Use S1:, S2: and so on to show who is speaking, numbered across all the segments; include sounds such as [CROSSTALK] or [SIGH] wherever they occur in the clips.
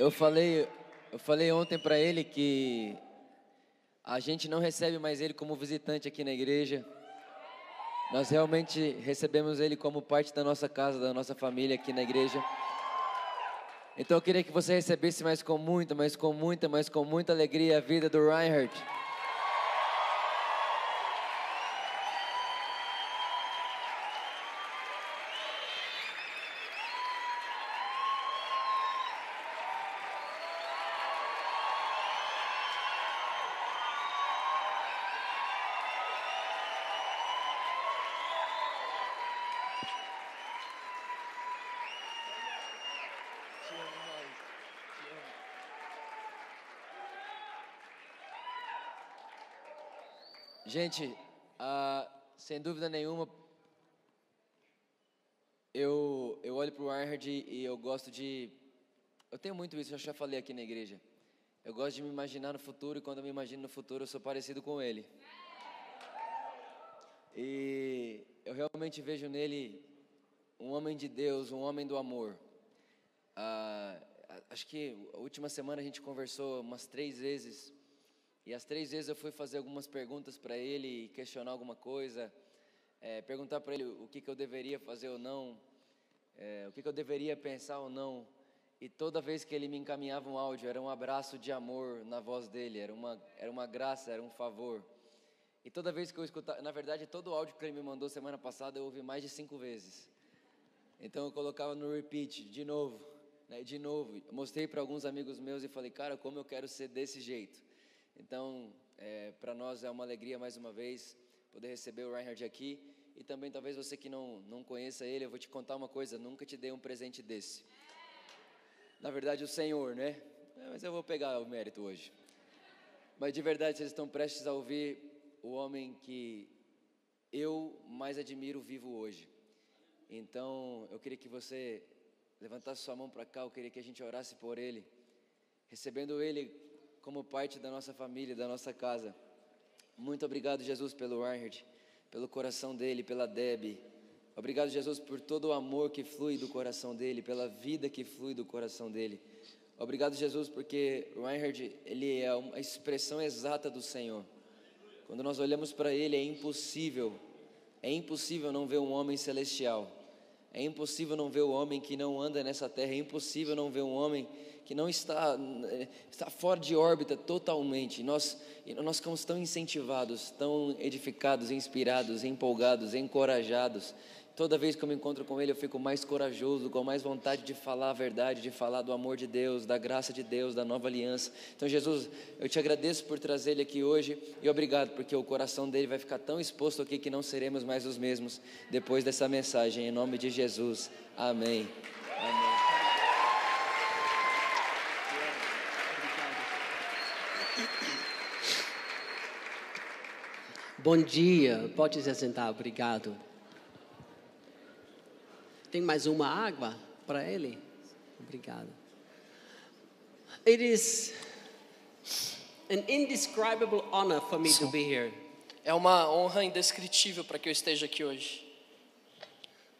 S1: Eu falei, eu falei ontem para ele que a gente não recebe mais ele como visitante aqui na igreja. Nós realmente recebemos ele como parte da nossa casa, da nossa família aqui na igreja. Então eu queria que você recebesse mais com muita, mais com muita, mais com muita alegria a vida do Reinhardt. Gente, ah, sem dúvida nenhuma, eu, eu olho para o Arnold e eu gosto de. Eu tenho muito isso, eu já falei aqui na igreja. Eu gosto de me imaginar no futuro e quando eu me imagino no futuro eu sou parecido com ele. E eu realmente vejo nele um homem de Deus, um homem do amor. Ah, acho que a última semana a gente conversou umas três vezes e as três vezes eu fui fazer algumas perguntas para ele, questionar alguma coisa, é, perguntar para ele o que, que eu deveria fazer ou não, é, o que, que eu deveria pensar ou não. E toda vez que ele me encaminhava um áudio, era um abraço de amor na voz dele, era uma, era uma graça, era um favor. E toda vez que eu escutava, na verdade, todo o áudio que ele me mandou semana passada eu ouvi mais de cinco vezes. Então eu colocava no repeat, de novo, né, de novo. mostrei para alguns amigos meus e falei, cara, como eu quero ser desse jeito. Então, é, para nós é uma alegria mais uma vez poder receber o Reinhard aqui. E também, talvez você que não, não conheça ele, eu vou te contar uma coisa: nunca te dei um presente desse. Na verdade, o Senhor, né? É, mas eu vou pegar o mérito hoje. Mas de verdade, vocês estão prestes a ouvir o homem que eu mais admiro vivo hoje. Então, eu queria que você levantasse sua mão para cá, eu queria que a gente orasse por ele, recebendo ele como parte da nossa família, da nossa casa. Muito obrigado, Jesus, pelo Reinhard, pelo coração dele, pela Deb. Obrigado, Jesus, por todo o amor que flui do coração dele, pela vida que flui do coração dele. Obrigado, Jesus, porque Reinhard, ele é a expressão exata do Senhor. Quando nós olhamos para ele, é impossível, é impossível não ver um homem celestial. É impossível não ver o homem que não anda nessa terra, é impossível não ver um homem que não está, eh, está fora de órbita totalmente. Nós, nós ficamos tão incentivados, tão edificados, inspirados, empolgados, encorajados. Toda vez que eu me encontro com Ele, eu fico mais corajoso, com mais vontade de falar a verdade, de falar do amor de Deus, da graça de Deus, da nova aliança. Então, Jesus, eu te agradeço por trazer Ele aqui hoje e obrigado, porque o coração dele vai ficar tão exposto aqui que não seremos mais os mesmos depois dessa mensagem. Em nome de Jesus. Amém. Amém.
S2: Bom dia, pode se sentar, obrigado. Tem mais uma água para ele? Obrigado. It is an indescribable honor for me to be here.
S3: É uma honra indescritível para que eu esteja aqui hoje.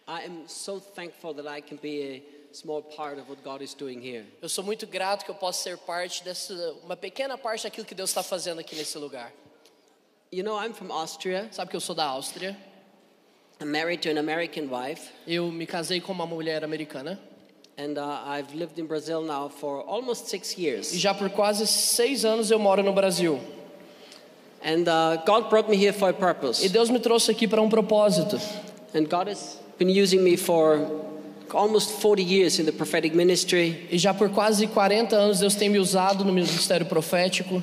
S2: I am so thankful that I can be a small part of what God is doing here.
S3: Eu sou muito grato que eu possa ser parte dessa uma pequena parte daquilo que Deus está fazendo aqui nesse lugar.
S2: You know, I'm from Austria.
S3: Sabe que eu sou da Áustria?
S2: I'm married to an American wife.
S3: Eu me casei com uma mulher americana.
S2: And uh, I've lived in Brazil now for almost six years.
S3: E já por quase seis anos eu moro no Brasil.
S2: And uh, God brought me here for a purpose.
S3: E Deus me trouxe aqui para um propósito.
S2: And God has been using me for almost 40 years in the prophetic ministry.
S3: E já por quase 40 anos Deus tem me usado no ministério profético.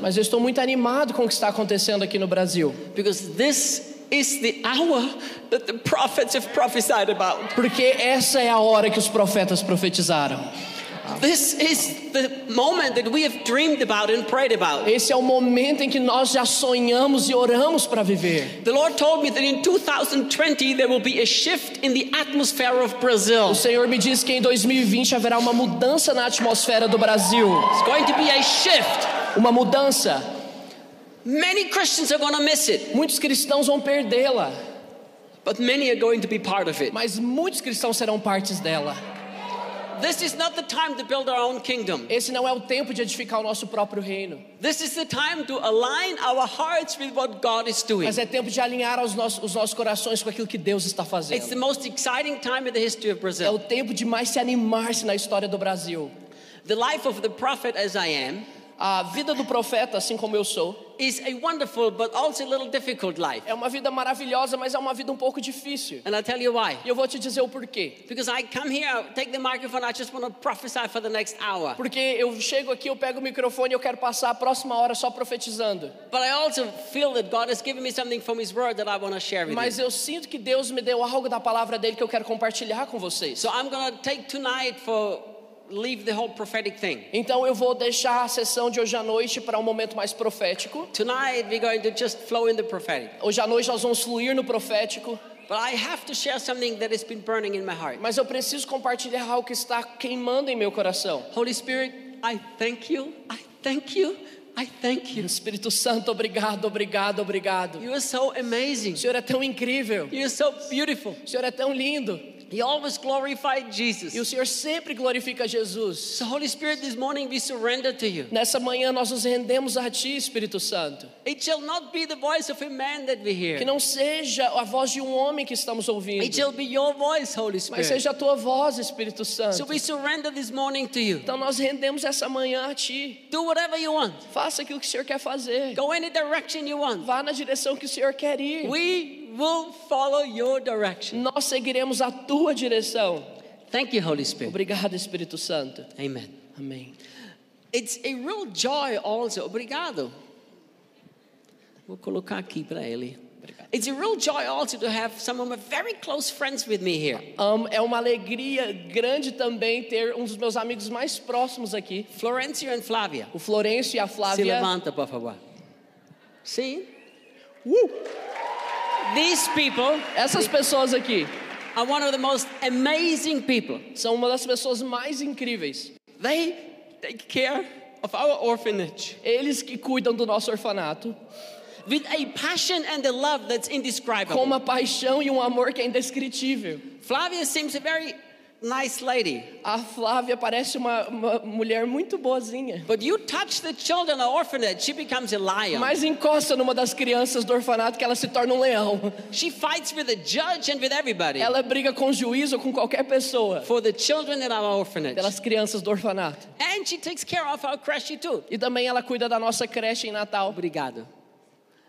S3: Mas eu estou muito animado com o que está acontecendo aqui no Brasil.
S2: Because this is the hour that the prophets have prophesied about.
S3: Porque essa é a hora que os profetas profetizaram.
S2: This is the moment that we have dreamed about and prayed about.
S3: Esse é o momento em que nós já sonhamos e oramos para viver.
S2: The Lord told me that in 2020 there will be a shift in the atmosphere of Brazil.
S3: O Senhor me disse que em 2020 haverá uma mudança na atmosfera do Brasil.
S2: It's going to be a shift.
S3: Uma mudança.
S2: Many Christians are going to miss it.
S3: Muitos cristãos vão perdê-la.
S2: but many are going to be part of it.
S3: mas muitos cristãos serão partes dela. Esse não é o tempo de edificar o nosso próprio reino,
S2: This is the time to align our hearts with what God is doing.
S3: mas é tempo de alinhar os nossos, os nossos corações com aquilo que Deus está
S2: It's
S3: fazendo.
S2: the most exciting time in the history of
S3: É o tempo de mais se animar-se na história do Brasil.
S2: The life of the prophet, as I am,
S3: A vida do profeta, assim como eu sou,
S2: is a wonderful but also a little difficult life.
S3: é uma vida maravilhosa, mas é uma vida um pouco difícil.
S2: And I'll tell you why.
S3: E eu vou te dizer o porquê.
S2: Because I come here, I take the microphone, I just want to prophesy for the next hour.
S3: Porque eu chego aqui, eu pego o microfone e eu quero passar a próxima hora só profetizando.
S2: But I also feel that God has given me something from His Word that I want to share with
S3: Mas
S2: you.
S3: eu sinto que Deus me deu algo da palavra dele que eu quero compartilhar com vocês.
S2: So I'm going to take tonight for leave the whole prophetic thing.
S3: Então eu vou deixar a sessão de hoje à noite para um momento mais profético.
S2: Tonight we're going to just flow in the prophetic.
S3: Hoje à noite nós vamos fluir no profético,
S2: But I have to share something that has been burning in my heart.
S3: mas eu preciso compartilhar algo que está queimando em meu coração.
S2: Holy Spirit, I thank you. I thank you. I thank you.
S3: Espírito Santo, obrigado, obrigado, obrigado.
S2: You are so amazing.
S3: O Senhor é tão incrível,
S2: You're so beautiful.
S3: o Senhor é tão lindo,
S2: He always glorified Jesus.
S3: e o Senhor sempre glorifica Jesus.
S2: So, Holy Spirit, this morning we surrender to you.
S3: Nessa manhã nós nos rendemos a Ti, Espírito Santo.
S2: It shall not be the voice of a man that we
S3: Que
S2: hear.
S3: não seja a voz de um homem que estamos
S2: It
S3: ouvindo,
S2: shall be your voice, Holy
S3: mas
S2: Spirit.
S3: seja a Tua voz, Espírito
S2: So
S3: Santo.
S2: we surrender this morning to you.
S3: Então nós rendemos essa manhã a Ti.
S2: Do whatever you want.
S3: Faça aquilo que o Senhor quer fazer.
S2: Go any direction you want.
S3: Vá na direção que o Senhor quer ir.
S2: We will follow your direction.
S3: Nós seguiremos a Tua direção.
S2: Thank you, Holy Spirit.
S3: Obrigado, Espírito Santo.
S2: Amen.
S3: Amém.
S2: It's a real joy also. Obrigado. Vou colocar aqui para ele. It's a real joy also to have some of my very close friends with me here.
S3: Am- é uma alegria grande também ter um dos meus amigos mais próximos aqui,
S2: Florencio and Flavia.
S3: o Florencio e a
S2: Se
S3: Flávia.
S2: levanta, por favor. See?
S3: Uh!
S2: These people
S3: Essas pessoas aqui
S2: are one of the most amazing people.
S3: são uma das pessoas mais incríveis.
S2: They take care of our orphanage
S3: Eles que cuidam do nosso orfanato
S2: with a passion and a love that's
S3: com
S2: indescribable.
S3: uma paixão e um amor que é indescritível.
S2: Flavia seems very nice lady.
S3: A Flávia parece uma, uma mulher muito boazinha.
S2: But you touch the children of orphanage, she becomes a lion.
S3: Mas encosta numa das crianças do orfanato que ela se torna um leão.
S2: She fights with the judge and with everybody
S3: Ela briga com o juiz ou com qualquer pessoa
S2: for the children in our orphanage.
S3: pelas crianças do orfanato.
S2: And she takes care of our creche too.
S3: E também ela cuida da nossa creche em Natal.
S2: Obrigado.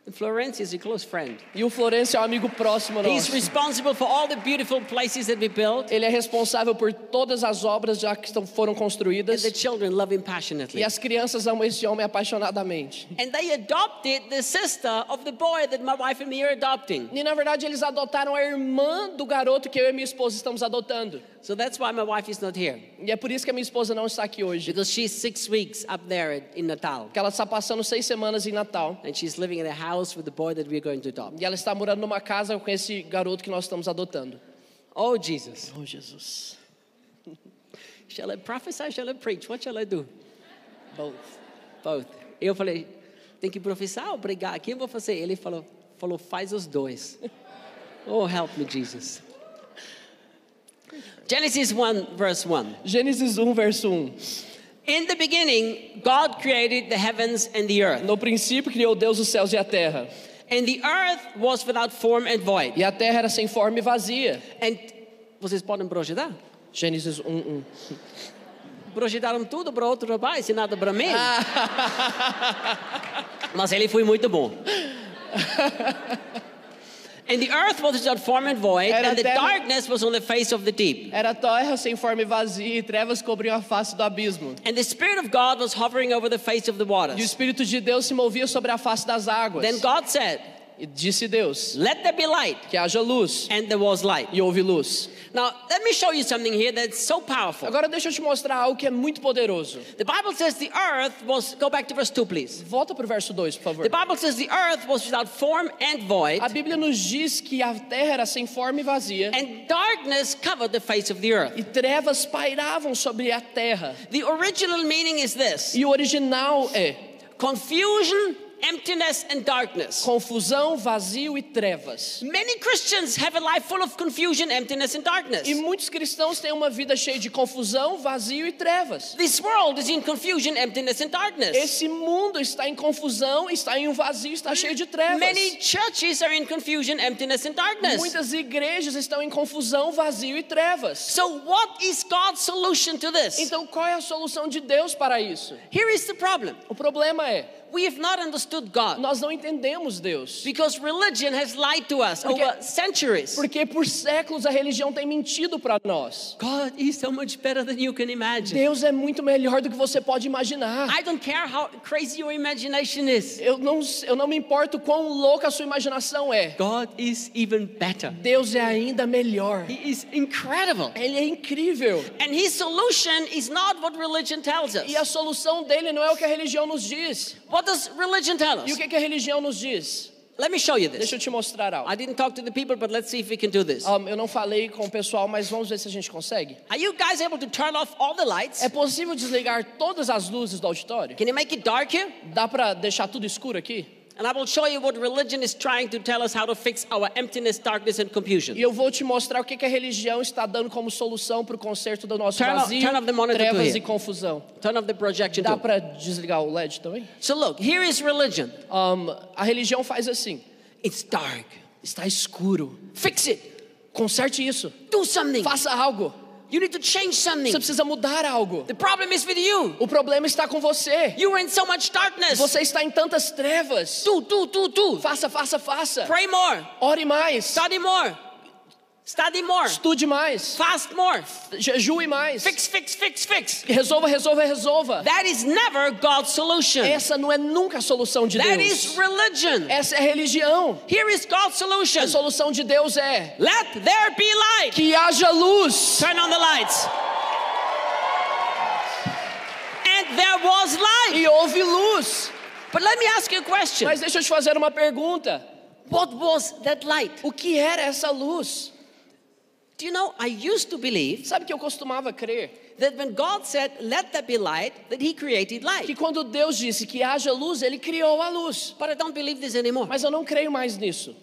S2: And Florence is a close friend.
S3: E o Florencio é um amigo próximo
S2: He's
S3: nosso.
S2: responsible for all the beautiful places that we built,
S3: Ele é responsável por todas as obras já que estão, foram
S2: and
S3: construídas.
S2: the children love him passionately.
S3: E as crianças amam esse homem apaixonadamente.
S2: And they adopted the sister of the boy that my wife and me are adopting.
S3: E na verdade eles adotaram a irmã do garoto que eu e minha esposa estamos adotando.
S2: So that's why my wife is not here.
S3: E é por isso que a minha esposa não está aqui hoje.
S2: Because she's six weeks up there in Natal.
S3: Porque ela está passando seis semanas em Natal.
S2: And she's living in a house with the boy that we're going to adopt.
S3: E ela está morando numa casa com esse garoto que nós estamos adotando.
S2: Oh, Jesus.
S3: Oh, Jesus. [LAUGHS]
S2: Shall I prophesy? Shall I preach? What shall I do?
S3: Both.
S2: Both. Eu falei, tem que professar ou pregar? Quem eu vou fazer? Ele falou, falou, faz os dois. [LAUGHS] Oh, help me, Jesus. Genesis 1, verse 1.
S3: Gênesis 1, verso 1.
S2: In the beginning, God created the heavens and the earth.
S3: No princípio criou Deus os céus e a terra.
S2: And the earth was without form and void.
S3: E a terra era sem forma e vazia.
S2: And vocês podem projetar?
S3: Gênesis 1, 1.
S2: Projetaram tudo para outro rapaz e nada para mim. Mas ele foi muito bom. [LAUGHS] And the earth was without form and void,
S3: Era
S2: and the
S3: terra-
S2: darkness was on the face of the deep.
S3: Era terra sem forma e vazia, e trevas cobriam a face do abismo.
S2: And the Spirit of God was hovering over the face of the
S3: E o
S2: waters.
S3: Espírito de Deus se movia sobre a face das águas.
S2: Then God said,
S3: E disse Deus:
S2: Let there be light.
S3: Que haja luz.
S2: And there was light.
S3: E houve luz.
S2: Now, let me show you something here that's so powerful.
S3: Agora deixa eu te mostrar algo que é muito poderoso.
S2: The Bible says the earth was, go back to verse 2, please.
S3: Volta para o verso 2, por favor.
S2: The Bible says the earth was without form and void,
S3: A Bíblia nos diz que a terra era sem forma e vazia.
S2: and darkness covered the face of the earth.
S3: E trevas pairavam sobre a terra.
S2: The original meaning is this
S3: E o original é
S2: confusion emptiness and darkness.
S3: confusão, vazio e trevas.
S2: Many Christians have a life full of confusion, emptiness, and darkness.
S3: E muitos cristãos têm uma vida cheia de confusão, vazio e trevas.
S2: This world is in confusion, emptiness, and darkness.
S3: Esse mundo está em confusão, está em um vazio, está cheio de trevas.
S2: Many churches are in confusion, emptiness, and darkness.
S3: Muitas igrejas estão em confusão, vazio e trevas.
S2: So, what is God's solution to this?
S3: Então, qual é a solução de Deus para isso?
S2: Here is the problem
S3: O problema é,
S2: we have not understood God
S3: nós não entendemos Deus.
S2: because religion has lied to us
S3: Porque-
S2: over centuries.
S3: Porque por séculos a religião tem mentido para nós.
S2: God is so much better than you can imagine.
S3: Deus é muito melhor do que você pode imaginar.
S2: I don't care how crazy your imagination is.
S3: Eu não, eu não me importo quão louca a sua imaginação é.
S2: God is even better.
S3: Deus é ainda melhor.
S2: He is incredible.
S3: Ele é incrível.
S2: And his solution is not what religion tells us.
S3: E a solução dele não é o que a religião nos diz.
S2: What does religion tell
S3: E o
S2: us?
S3: que, que a religião nos diz?
S2: Let me show you
S3: Deixa
S2: this.
S3: eu te mostrar algo.
S2: I didn't talk to the people, but let's see if we can do this.
S3: Um, eu não falei com o pessoal, mas vamos ver se a gente consegue.
S2: Are you guys able to turn off all the lights?
S3: É possível desligar todas as luzes do auditório?
S2: Can you make it dark here?
S3: Dá para deixar tudo escuro aqui?
S2: And I will show you what religion is trying to tell us how to fix our emptiness, darkness, and confusion.
S3: E eu vou te mostrar o que, que a religião está dando como solução para o conserto do nosso
S2: Turn
S3: vazio,
S2: turn
S3: trevas e confusão.
S2: Turn off the projection
S3: Dá para desligar o LED também?
S2: So look, here is religion.
S3: Um, a religião faz assim:
S2: It's dark.
S3: está escuro.
S2: Fix it.
S3: Conserte isso.
S2: Do something.
S3: Faça algo.
S2: You need to change something.
S3: Você precisa mudar algo.
S2: The problem is with you.
S3: O problema está com você.
S2: You are in so much darkness.
S3: Você está em tantas trevas.
S2: Do, do, do, do.
S3: Faça, faça, faça.
S2: Pray more.
S3: Ore mais.
S2: Study more. Study more.
S3: Estude mais.
S2: Fast more.
S3: Jejue mais.
S2: Fix, fix, fix, fix.
S3: Resolva, resolva, resolva.
S2: That is never God's solution.
S3: Essa não é nunca a solução de
S2: That
S3: Deus.
S2: is religion.
S3: Essa é religião.
S2: Here is God's solution.
S3: A solução de Deus é
S2: Let there be light.
S3: que haja luz.
S2: Turn on the lights. And there was light.
S3: E houve luz.
S2: But let me ask you a question.
S3: Mas deixa eu te fazer uma pergunta.
S2: What was that light?
S3: O que era essa luz?
S2: Do you know, I used to believe
S3: Sabe que eu costumava crer
S2: that when God said, let there be light, that He created
S3: que
S2: light.
S3: quando Deus disse que haja luz, ele criou a luz.
S2: But I don't believe this anymore.
S3: Mas eu não creio mais nisso.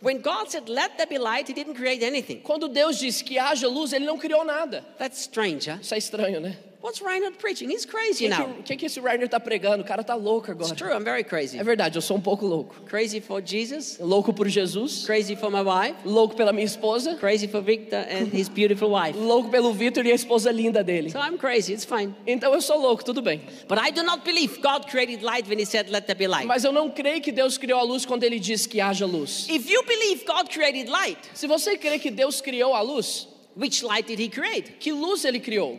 S2: When God said, let there be light, He didn't create anything.
S3: Quando Deus disse que haja luz, ele não criou nada.
S2: That's strange, huh?
S3: Isso é estranho, né?
S2: What's Reinhard preaching? He's crazy
S3: O
S2: now.
S3: que, que, que esse Reiner tá pregando? O cara tá louco
S2: It's
S3: agora.
S2: true, I'm very crazy.
S3: É verdade, eu sou um pouco louco.
S2: Crazy for Jesus,
S3: Louco por Jesus,
S2: crazy for my wife,
S3: louco pela minha esposa,
S2: crazy for Victor and his beautiful wife.
S3: louco pelo Vitor e a esposa linda dele.
S2: So I'm crazy, it's fine.
S3: Então eu sou louco, tudo bem.
S2: But I do not believe God created light when He said, let there be light.
S3: Mas eu não creio que Deus criou a luz quando ele disse que haja luz.
S2: If you believe God created light,
S3: Se você crê que Deus criou a luz,
S2: which light did He create?
S3: que luz ele criou?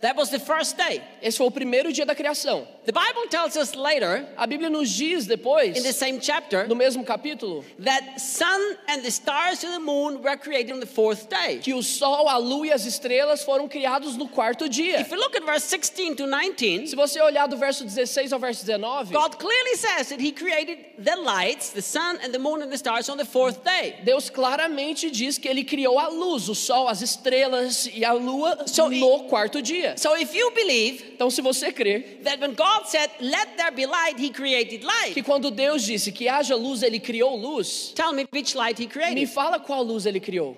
S2: That was the first day.
S3: Esse foi o primeiro dia da criação.
S2: The Bible tells us later,
S3: A Bíblia nos diz depois,
S2: in the same chapter,
S3: no mesmo capítulo,
S2: that sun and the stars and the moon were created on the fourth day.
S3: que o sol, a lua e as estrelas foram criados no quarto dia.
S2: If you look at verse 16 to 19,
S3: Se você olhar do verso 16 ao verso 19,
S2: God clearly says that He created the lights, the sun and the moon and the stars on the fourth day.
S3: Deus claramente diz que ele criou a luz, o sol, as estrelas e a lua
S2: So
S3: no quarto dia.
S2: So if you believe
S3: Então, se você crer
S2: that when God said, let there be light, He created
S3: que
S2: light,
S3: quando Deus disse que haja luz, ele criou luz,
S2: tell me which light He
S3: me
S2: created.
S3: fala qual luz ele criou.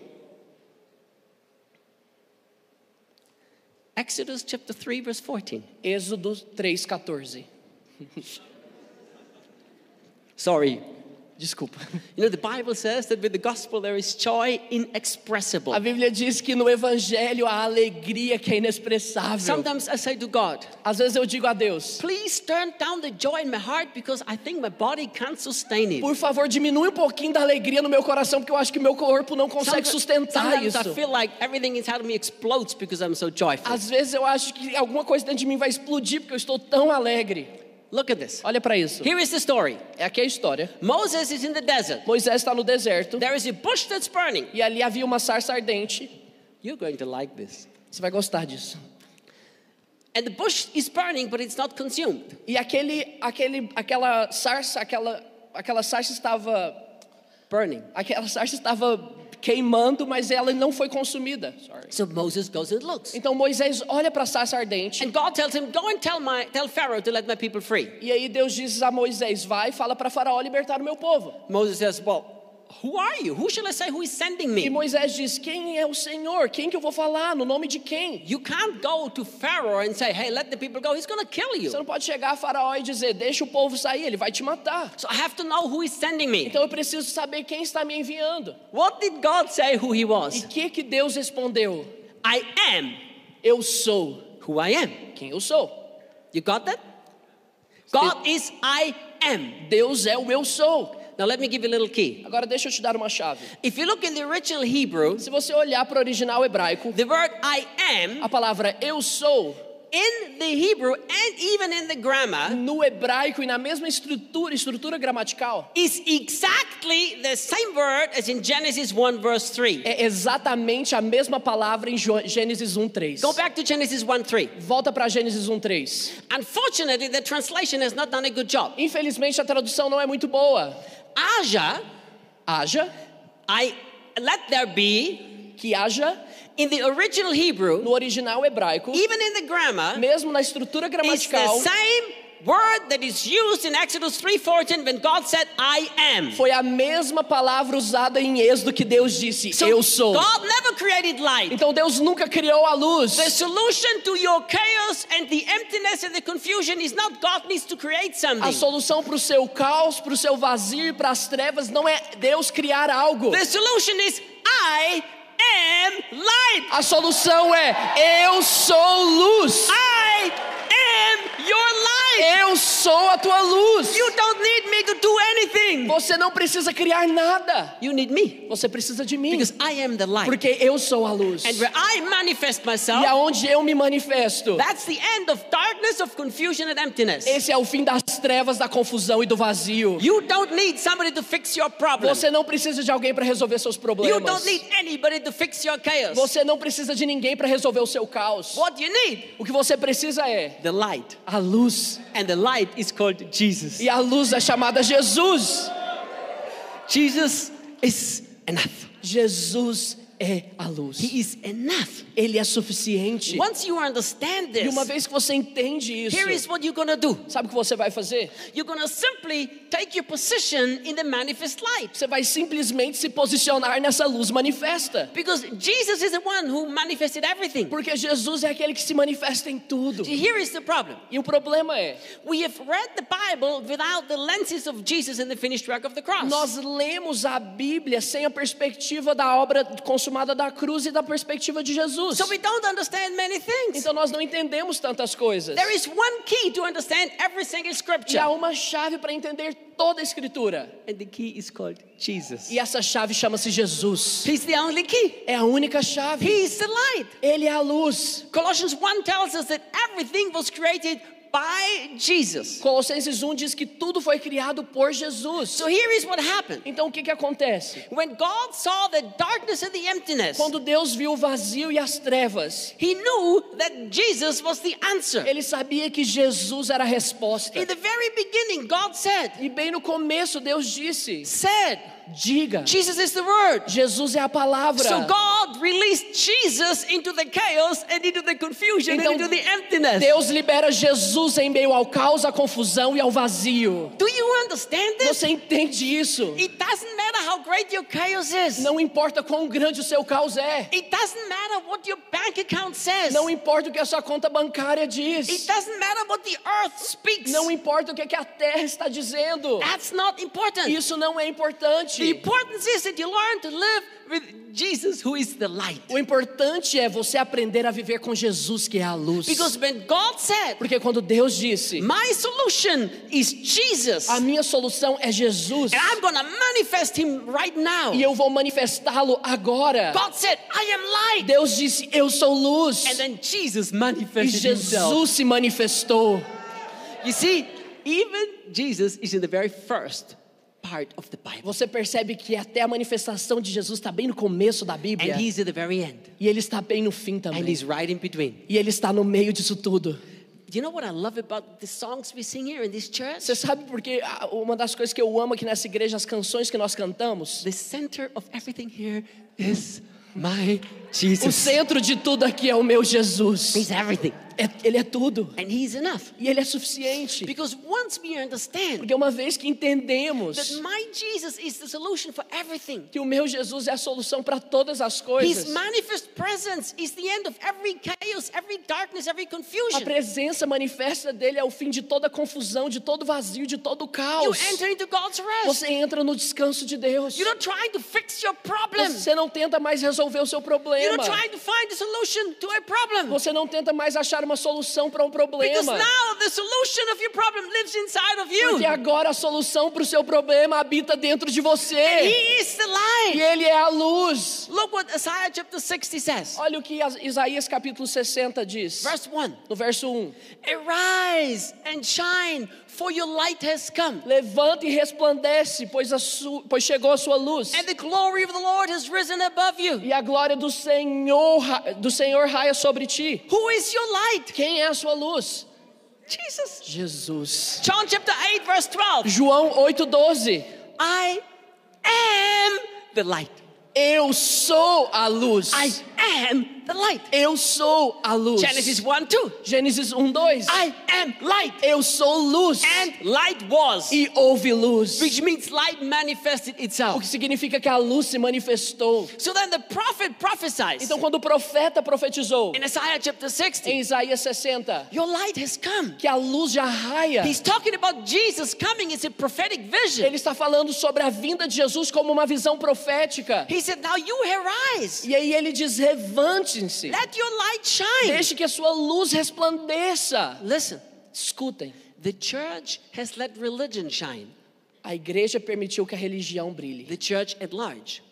S2: Exodus chapter 3, verse 14.
S3: Êxodo 3:14.
S2: Sorry.
S3: Desculpa.
S2: You know, the Bible says that with the gospel there is joy inexpressible.
S3: A Bíblia diz que no evangelho há alegria que é inexpressável.
S2: Sometimes I say to God,
S3: Às vezes eu digo a Deus,
S2: please turn down the joy in my heart because I think my body can't sustain it.
S3: por favor, diminui um pouquinho da alegria no meu coração, porque eu acho que meu corpo não consegue sustentar
S2: sometimes I
S3: isso.
S2: feel like everything inside of me explodes because I'm so joyful.
S3: Às vezes eu acho que alguma coisa dentro de mim vai explodir porque eu estou tão alegre.
S2: Look at this.
S3: Olha para isso.
S2: Here is the story.
S3: É aqui a história.
S2: Moses is in the desert.
S3: Moisés está no deserto
S2: There is a bush that's burning.
S3: e ali havia uma sarça ardente.
S2: You're going to like this.
S3: Você vai gostar disso.
S2: And the bush is burning, but it's not consumed.
S3: E aquele, aquele, aquela sarça, aquela, aquela sarça estava,
S2: Burning.
S3: aquela sarça estava queimando, mas ela não foi consumida. Sorry.
S2: So Moses goes and looks.
S3: Então Moisés olha para a sarça ardente.
S2: And God tells him, Go and tell, my, tell Pharaoh to let my people free.
S3: E aí Deus diz a Moisés: Vai e fala para Faraó libertar o meu povo.
S2: Moses says, Well, who are you? Who shall I say who is sending
S3: E
S2: me?
S3: Moisés diz: Quem é o Senhor? Quem que eu vou falar? No nome de quem?
S2: You can't go to Pharaoh and say, Hey, let the people go. He's going to kill you.
S3: Você não pode chegar a Faraó e dizer: Deixa o povo sair, ele vai te matar.
S2: So I have to know who is sending me.
S3: Então eu preciso saber quem está me enviando.
S2: What did God say who he
S3: E
S2: was?
S3: que que Deus respondeu?
S2: I am
S3: Eu sou
S2: who I am.
S3: quem eu sou.
S2: You got that? God is I am.
S3: Deus é o eu sou.
S2: Now let me give you a little key.
S3: Agora deixa eu te dar uma chave.
S2: If you look in the original Hebrew,
S3: Se você olhar para o original hebraico,
S2: the word I am
S3: a palavra eu sou
S2: in the Hebrew and even in the grammar
S3: no hebraico e na mesma estrutura, estrutura gramatical,
S2: is exactly the same word as in Genesis 1 verse 3.
S3: é exatamente a mesma palavra em Gênesis 1:3.
S2: Go back to Genesis 1 3.
S3: Volta para Gênesis 1:3.
S2: Unfortunately, the translation has not done a good job.
S3: Infelizmente a tradução não é muito boa.
S2: Aja,
S3: Haja,
S2: I let there be,
S3: que haja
S2: in the original Hebrew,
S3: no original hebraico,
S2: even in the grammar,
S3: mesmo na estrutura
S2: It's the
S3: gramatical,
S2: same word that is used in Exodus 3:14 when God said I am.
S3: foi a mesma palavra usada em Êxodo que Deus disse:
S2: So
S3: Eu sou.
S2: God never created light.
S3: Então Deus nunca criou a luz.
S2: The solution to your chaos and the emptiness and the confusion is not God needs to create
S3: A
S2: something.
S3: solução para o seu caos, para o seu vazio e para as trevas não é Deus criar algo.
S2: The solution is I am light.
S3: A solução é eu sou luz.
S2: I am your light.
S3: Eu sou a tua luz.
S2: You don't need me to do anything.
S3: Você não precisa criar nada.
S2: You need me
S3: Você precisa de mim.
S2: because I am the light.
S3: Porque eu sou a luz.
S2: And where I manifest myself,
S3: E aonde eu me manifesto,
S2: that's the end of darkness, of confusion and emptiness.
S3: esse é o fim das trevas, da confusão e do vazio.
S2: You don't need somebody to fix your problem.
S3: Você não precisa de alguém para resolver seus
S2: You
S3: problemas.
S2: don't need anybody to fix your chaos.
S3: Você não precisa de ninguém para resolver o seu caos.
S2: What you need?
S3: O que você precisa é
S2: The light.
S3: a luz.
S2: And the light is called Jesus.
S3: E a luz é chamada Jesus.
S2: Jesus is enough.
S3: Jesus é a luz.
S2: He is enough.
S3: Ele é suficiente.
S2: Once you understand
S3: E
S2: this,
S3: uma vez que você entende isso,
S2: here is what you're to do.
S3: sabe o que você vai fazer?
S2: You're to simply take your position in the manifest light.
S3: Você vai simplesmente se posicionar nessa luz manifesta.
S2: Because Jesus is the one who manifested everything.
S3: Porque Jesus é aquele que se manifesta em tudo.
S2: Here is the problem.
S3: E o problema é,
S2: We have read the Bible without the lenses of Jesus and the finished work of the cross.
S3: nós lemos a Bíblia sem a perspectiva da obra consumada da cruz e da perspectiva de Jesus.
S2: So we don't understand many things.
S3: Então nós não entendemos tantas coisas.
S2: There is one key to understand every single
S3: E
S2: scripture.
S3: há uma chave para entender toda a escritura.
S2: And the key is called Jesus.
S3: E essa chave chama-se Jesus.
S2: He's the only key.
S3: É a única chave.
S2: He's the light.
S3: Ele é a luz.
S2: Colossians 1 tells us that everything was created by Jesus.
S3: Colossenses 1 diz que tudo foi criado por Jesus.
S2: So here is what happened.
S3: Então o que que acontece?
S2: When God saw the darkness and the emptiness,
S3: Quando Deus viu o vazio e as trevas,
S2: he knew that Jesus was the answer.
S3: ele sabia que Jesus era a resposta.
S2: In the very beginning, God said,
S3: E bem no começo Deus disse:
S2: said,
S3: Diga,
S2: Jesus is the word.
S3: Jesus é a palavra.
S2: So God released Jesus into the chaos and into the confusion
S3: Então,
S2: and into the emptiness.
S3: Deus libera Jesus em meio ao caos, à confusão e ao vazio.
S2: Do you understand this?
S3: Você entende isso?
S2: It doesn't matter how great your chaos is.
S3: Não importa quão grande o seu caos é.
S2: It doesn't matter what your bank account says.
S3: Não importa o que a sua conta bancária diz.
S2: It doesn't matter what the earth speaks.
S3: Não importa o que a terra está dizendo.
S2: That's not important.
S3: Isso não é importante.
S2: The importance is that you learn to live with Jesus, who is the light.
S3: O importante é você aprender a viver com Jesus, que é a luz.
S2: Because when God said,
S3: Porque quando Deus disse,
S2: My solution is Jesus,
S3: a minha solução é Jesus,
S2: and I'm to manifest him right now.
S3: e eu vou manifestá-lo agora.
S2: God said, I am light.
S3: Deus disse, eu sou luz.
S2: And then Jesus
S3: E
S2: manifested himself.
S3: Jesus se manifestou.
S2: You see, even Jesus is in the very first part of the Bible.
S3: Você percebe que até a manifestação de Jesus está bem no começo da Bíblia. E ele está bem no fim
S2: And
S3: também.
S2: he's right in between.
S3: E ele está no meio disso tudo.
S2: You know?
S3: Você sabe porque uma das coisas que eu amo aqui nessa igreja, as canções que nós cantamos?
S2: The center of everything here is my
S3: O
S2: Jesus.
S3: centro de tudo aqui é o meu Jesus.
S2: He's everything.
S3: É- ele é tudo.
S2: And He's enough.
S3: E ele é suficiente.
S2: Because once we understand
S3: Porque uma vez que entendemos
S2: that my Jesus is the solution for everything,
S3: que o meu Jesus é a solução para todas as
S2: His
S3: coisas,
S2: manifest presence is the end of every chaos, every darkness, every
S3: a
S2: confusion.
S3: presença manifesta dele é o fim de toda confusão, de todo vazio, de todo
S2: You
S3: caos.
S2: enter into God's rest.
S3: Você entra no descanso de Deus.
S2: You're not trying to fix your problem.
S3: Você não tenta mais resolver o seu
S2: You're
S3: problema.
S2: not trying to find the solution to a problem.
S3: Você não tenta mais achar uma solução para um problema. Porque agora a solução para o seu problema habita dentro de você. E ele é a luz.
S2: Look what Isaiah chapter 60 says.
S3: Olha o que As- Isaías capítulo 60 diz.
S2: Verse 1.
S3: No verso 1.
S2: Arise and shine, for your light has come.
S3: Levanta e resplandece, pois, a su- pois chegou a sua luz.
S2: And the glory of the Lord has risen above you.
S3: E a glória do Senhor, do Senhor raia sobre ti.
S2: Who is your light?
S3: Quem é a sua luz?
S2: Jesus.
S3: Jesus.
S2: John chapter 8, verse 12.
S3: João 8,12.
S2: I am the light.
S3: Eu sou a luz.
S2: I am the light.
S3: Eu sou a luz.
S2: Genesis 1 2.
S3: Gênesis 1, 2.
S2: I am light.
S3: Eu sou luz.
S2: And light was.
S3: E houve luz.
S2: Which means light manifested
S3: O
S2: itself.
S3: que significa que a luz se manifestou.
S2: So then the prophet prophesies
S3: Então, quando o profeta profetizou
S2: in Isaiah chapter
S3: em
S2: 60,
S3: Isaías 60,
S2: your light has come.
S3: que a luz já raia,
S2: He's talking about Jesus coming. It's a prophetic vision.
S3: ele está falando sobre a vinda de Jesus como uma visão profética.
S2: He said, Now you arise.
S3: E aí ele diz: levante-se,
S2: Let your light shine.
S3: deixe que a sua luz resplandeça.
S2: Listen,
S3: Escutem,
S2: the church has let religion shine,
S3: a igreja permitiu que a religião brilhe,
S2: the church at large.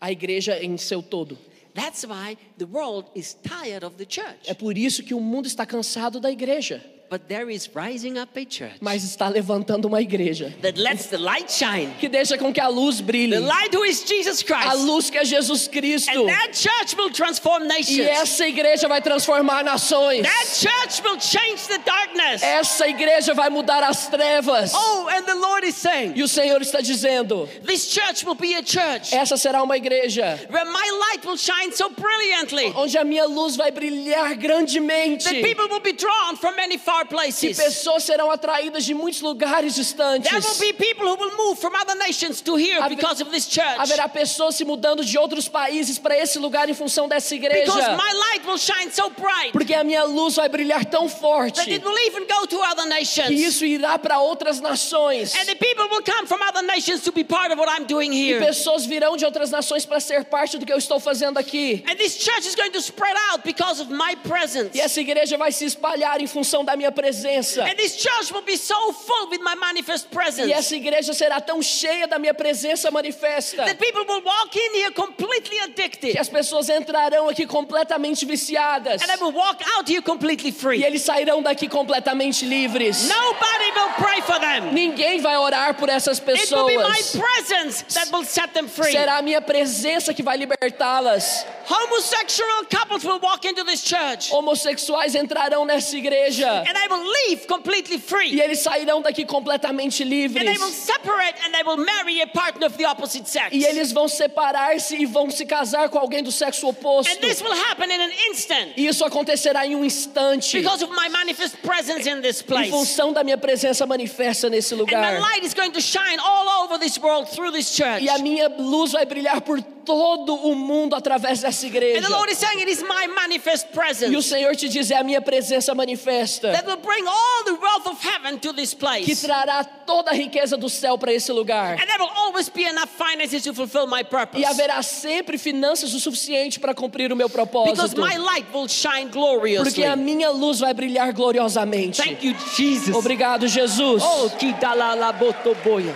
S3: a igreja em seu todo.
S2: That's why the world is tired of the church.
S3: É por isso que o mundo está cansado da igreja,
S2: But there is rising up a church
S3: mas está levantando uma igreja
S2: that lets the light shine.
S3: que deixa com que a luz brilhe.
S2: The light who is Jesus
S3: A luz que é Jesus Cristo.
S2: And that church will transform
S3: E essa igreja vai transformar nações.
S2: That church will change the darkness.
S3: Essa igreja vai mudar as trevas.
S2: Oh, and the Lord is saying,
S3: E o Senhor está dizendo:
S2: this church will be a church
S3: essa será uma igreja
S2: where my light will shine so brilliantly
S3: onde a minha luz vai brilhar grandemente.
S2: that people will be drawn from many far
S3: Que
S2: places.
S3: pessoas serão atraídas de muitos lugares distantes.
S2: There will be people who will move from other nations to here
S3: Haver-
S2: because of this church.
S3: Haverá pessoas se mudando de outros países para esse lugar em função dessa igreja.
S2: Because my light will shine so bright
S3: Porque a minha luz vai brilhar tão forte
S2: that it will even go to other
S3: que
S2: nations.
S3: isso irá para outras nações.
S2: And the people will come from other nations to be part of what I'm doing
S3: E
S2: here.
S3: pessoas virão de outras nações para ser parte do que eu estou fazendo aqui.
S2: And this church is going to spread out because of my presence.
S3: E essa igreja vai se espalhar em função da minha presença.
S2: And this church will be so full with my manifest presence
S3: E essa igreja será tão cheia da minha presença manifesta
S2: that people will walk in here completely addicted.
S3: que as pessoas entrarão aqui completamente viciadas
S2: And they will walk out here completely
S3: e eles sairão daqui completamente livres.
S2: Nobody will pray for them.
S3: Ninguém vai orar por essas
S2: It will be my
S3: pessoas.
S2: presence that will set them free.
S3: Será a minha presença que vai libertá-las.
S2: Homosexual couples will walk into this church
S3: Homossexuais entrarão nessa igreja
S2: and they will leave completely
S3: e eles sairão daqui completamente
S2: And they will
S3: livres.
S2: separate and they will marry a partner of the opposite sex.
S3: E eles vão separar-se e vão se casar com alguém do sexo oposto.
S2: And this will happen in an instant
S3: E isso acontecerá em um instante.
S2: because of my manifest presence in this
S3: Em
S2: place.
S3: função da minha presença manifesta nesse
S2: And my
S3: lugar.
S2: light is going to shine all over this world through this church.
S3: E a minha luz vai brilhar por todo o mundo através dessa
S2: And
S3: igreja.
S2: the Lord is saying it is my manifest
S3: E o
S2: presence
S3: Senhor te diz: é a minha presença manifesta
S2: that will bring all the wealth of heaven to this
S3: que trará toda a riqueza do céu para esse lugar.
S2: And there will always be enough finances to fulfill my purpose.
S3: E haverá sempre finanças o suficiente para cumprir o meu
S2: Because
S3: propósito.
S2: my light will shine
S3: Porque a minha luz vai brilhar gloriosamente.
S2: Thank you, Jesus.
S3: Obrigado, Jesus.
S2: Oh, kidalalabotoboya.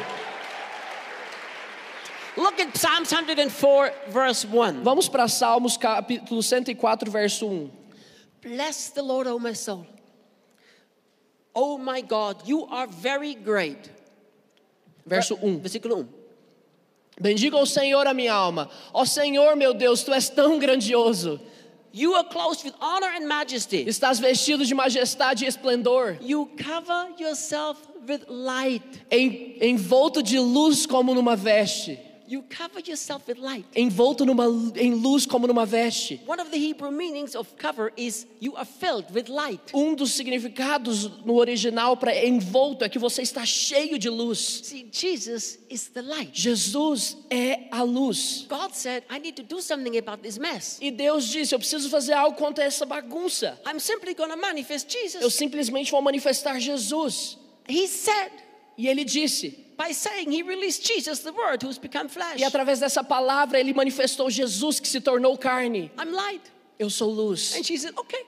S2: Look at Psalm 104, verse 1.
S3: Vamos para Salmos capítulo 104, verso 1.
S2: Bless the Lord, O my soul. Oh my God, you are very great.
S3: Verso 1.
S2: Versículo 1.
S3: Bendiga o Senhor a minha alma. Ó Senhor, meu Deus, tu és tão grandioso.
S2: You are clothed with honor and majesty.
S3: Estás vestido de majestade e esplendor,
S2: You cover yourself with light.
S3: em- envolto de luz como numa veste.
S2: You cover yourself with light.
S3: Envolto numa, em luz como numa veste.
S2: One of the Hebrew meanings of cover is you are filled with light.
S3: Um dos significados no original para envolto é que você está cheio de luz.
S2: See, Jesus is the light.
S3: Jesus é a luz.
S2: God said, I need to do something about this mess.
S3: E Deus disse: Eu preciso fazer algo contra essa bagunça.
S2: I'm simply going to manifest
S3: Eu
S2: Jesus.
S3: simplesmente vou manifestar Jesus.
S2: He said,
S3: E ele disse.
S2: By saying he released Jesus, the Word, who's become flesh.
S3: E através dessa palavra ele manifestou Jesus que se tornou carne.
S2: I'm light.
S3: Eu sou luz.
S2: And she said, okay,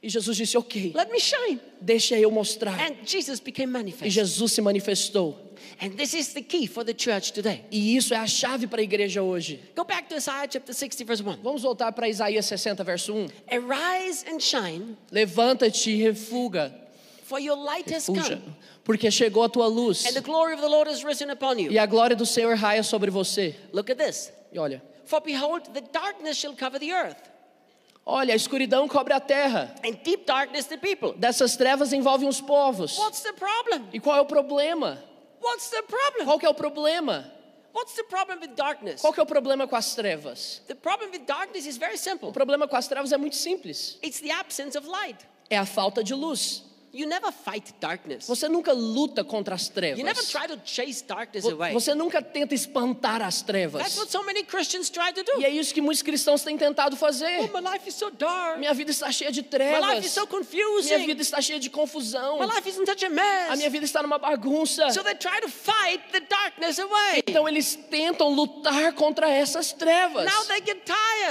S3: E Jesus disse: Ok,
S2: let me shine.
S3: deixa eu mostrar.
S2: And Jesus became
S3: E
S2: manifest.
S3: Jesus se manifestou.
S2: And this is the key for the church today.
S3: E isso é a chave para a igreja hoje.
S2: Go back to Isaiah chapter 60, verse 1.
S3: Vamos voltar para Isaías 60, verso 1.
S2: Arise and shine,
S3: Levanta-te e refuga,
S2: for your light has come,
S3: porque chegou a tua luz.
S2: and the glory of the Lord has risen upon you.
S3: E a glória do Senhor raia sobre você.
S2: Look at this.
S3: E olha,
S2: For behold, the darkness shall cover the earth,
S3: olha, a escuridão cobre a terra.
S2: and deep darkness the people.
S3: Dessas trevas envolvem os povos.
S2: What's the problem?
S3: E qual é o problema?
S2: What's the problem?
S3: Qual é o problema?
S2: What's the problem with darkness?
S3: Qual é o problema com as trevas?
S2: The problem with darkness is very
S3: O
S2: simple.
S3: problema com as trevas é muito simples.
S2: It's the absence of light.
S3: É a falta de luz.
S2: You never fight darkness.
S3: Você nunca luta contra as
S2: You never
S3: trevas.
S2: try to chase darkness
S3: Vo-
S2: away.
S3: Você nunca tenta espantar as
S2: That's
S3: trevas.
S2: what so many Christians try to do.
S3: E é isso que muitos cristãos têm tentado
S2: Oh,
S3: fazer.
S2: my life is so dark.
S3: Minha vida está cheia de
S2: My life
S3: trevas.
S2: is so
S3: Minha vida está cheia de confusão.
S2: My life is in such a
S3: A minha vida está numa bagunça.
S2: So they try to fight the darkness away.
S3: Então eles tentam lutar contra essas trevas.
S2: Now they get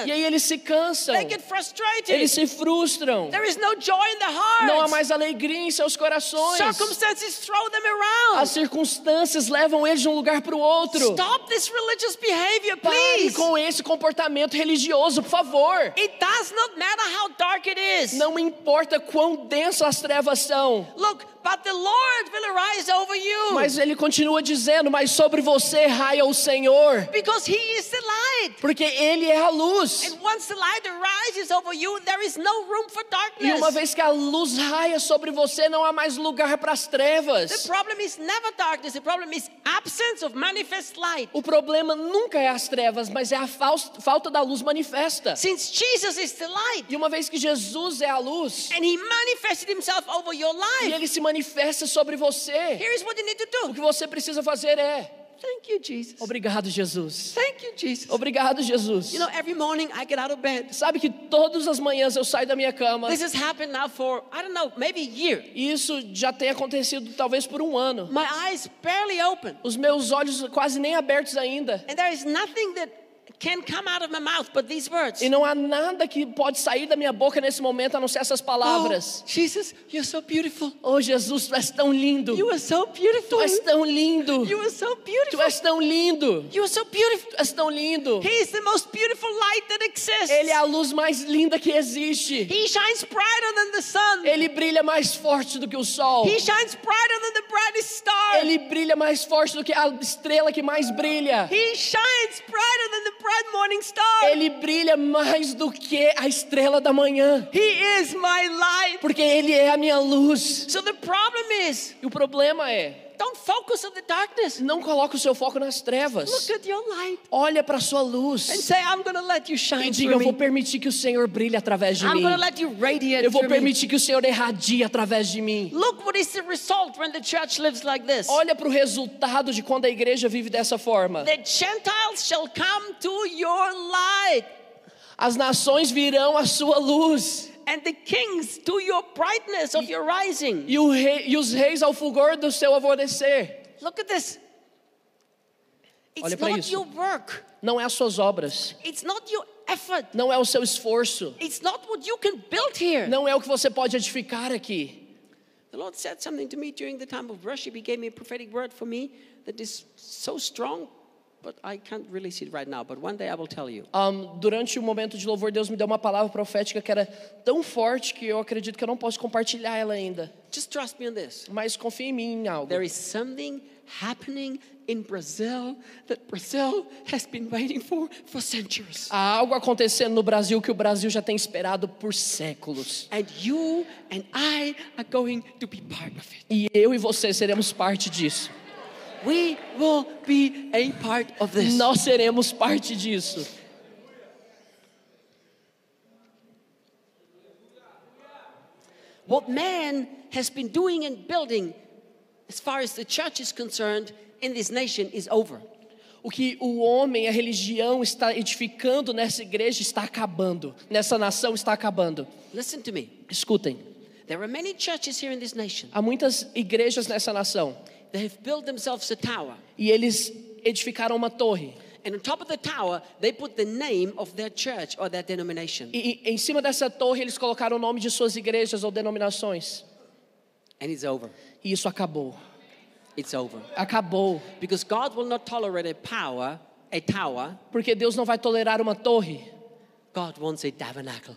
S3: E aí eles se cansam.
S2: They get frustrated.
S3: Eles se frustram.
S2: There is no joy in the heart.
S3: Não há mais alegria em seus corações.
S2: Circumstances throw them around.
S3: As circunstâncias levam eles de um lugar para o outro.
S2: Stop this religious behavior,
S3: Pare
S2: please.
S3: com esse comportamento religioso, por favor.
S2: It does not matter how dark it is.
S3: Não importa quão densas as trevas são.
S2: Look, but the Lord will arise over you.
S3: Mas ele continua dizendo: Mas sobre você raia o Senhor,
S2: because He is the light.
S3: porque Ele é a luz.
S2: And once the light arises over you, there is no room for
S3: E
S2: darkness.
S3: uma vez que a luz raia sobre você, não há mais lugar para as
S2: The
S3: trevas.
S2: problem is never darkness. The problem is absence of manifest light.
S3: O problema nunca é as trevas, mas é a falta da luz manifesta.
S2: Since Jesus is the light
S3: E uma vez que Jesus é a luz,
S2: and He manifested Himself over your
S3: e
S2: life,
S3: Ele se manifesta sobre você,
S2: here's what you need to
S3: o
S2: do.
S3: que você precisa fazer é:
S2: Thank you, Jesus.
S3: Obrigado, Jesus.
S2: Thank you, Jesus.
S3: Obrigado, Jesus.
S2: You know, every morning I get out of bed.
S3: Sabe que todas as manhãs eu saio da minha cama.
S2: This has happened now for, I don't know, maybe a year.
S3: Isso já tem acontecido talvez por um ano.
S2: My eyes barely open.
S3: Os meus olhos quase nem abertos ainda.
S2: And there is nothing that can come out of my mouth but these words.
S3: E não há nada que pode sair da minha boca nesse momento a não ser essas palavras.
S2: Oh, Jesus, you're so beautiful.
S3: Oh, Jesus, tu és tão lindo.
S2: You are so
S3: Tu
S2: beautiful.
S3: és tão lindo.
S2: You are so
S3: Tu
S2: beautiful.
S3: és tão lindo.
S2: You are so beautiful.
S3: Tu és tão lindo.
S2: He is the most beautiful light that exists.
S3: Ele é a luz mais linda que existe.
S2: He shines brighter than the sun.
S3: Ele brilha mais forte do que o sol.
S2: He shines brighter than the brightest star.
S3: Ele brilha mais forte do que a estrela que mais brilha.
S2: He shines brighter than the bright morning star.
S3: Ele brilha mais do que a estrela da manhã.
S2: He is my light.
S3: Porque Ele é a minha luz.
S2: So the problem is,
S3: E o problema é,
S2: don't focus on the darkness.
S3: não coloque o seu foco nas trevas.
S2: Look at your light
S3: Olha para a sua luz.
S2: and say, I'm to let you
S3: E
S2: shine
S3: diga,
S2: through
S3: eu vou permitir que o Senhor brilhe através de
S2: I'm
S3: mim.
S2: to let you radiate
S3: Eu vou
S2: through me.
S3: permitir que o Senhor irradie através de mim.
S2: Look what is the result when the church lives like this.
S3: Olha para o resultado de quando a igreja vive dessa forma.
S2: The Gentiles shall come to your light,
S3: As nações virão à sua luz.
S2: And the kings to your brightness of your rising.
S3: E, o rei, e os reis ao fulgor do seu alvorecer.
S2: Look at this.
S3: Olha
S2: It's not
S3: isso.
S2: your work.
S3: Não é as suas obras.
S2: It's not your effort.
S3: Não é o seu esforço.
S2: It's not what you can build here.
S3: Não é o que você pode edificar aqui.
S2: The Lord said something to me during the time of worship. He gave me a prophetic word for me that is so strong. But I can't release it right now. But one day I will tell you.
S3: Ahm, durante o momento de louvor, Deus me deu uma palavra profética que era tão forte que eu acredito que eu não posso compartilhar ela ainda.
S2: Just trust me on this.
S3: Mas confia em mim em algo.
S2: There is something happening in Brazil that Brazil has been waiting for for centuries.
S3: Há algo acontecendo no Brasil que o Brasil já tem esperado por séculos.
S2: And you and I are going to be part of it.
S3: E eu e você seremos parte disso.
S2: We will be a part of this.
S3: Nós seremos parte disso.
S2: What man has been doing and building, as far as the church is concerned, in this nation is over.
S3: O que o homem, a religião está edificando nessa igreja está acabando. Nessa nação está acabando.
S2: Listen to me.
S3: Escutem.
S2: There are many churches here in this nation.
S3: Há muitas igrejas nessa nação
S2: They have built themselves a tower.
S3: e eles edificaram uma torre.
S2: And on top of the tower, they put the name of their church or their denomination.
S3: E, e em cima dessa torre eles colocaram o nome de suas igrejas ou denominações.
S2: And it's over.
S3: E isso acabou.
S2: It's over.
S3: Acabou.
S2: Because God will not tolerate a power, a tower.
S3: Porque Deus não vai tolerar uma torre.
S2: God wants a tabernacle.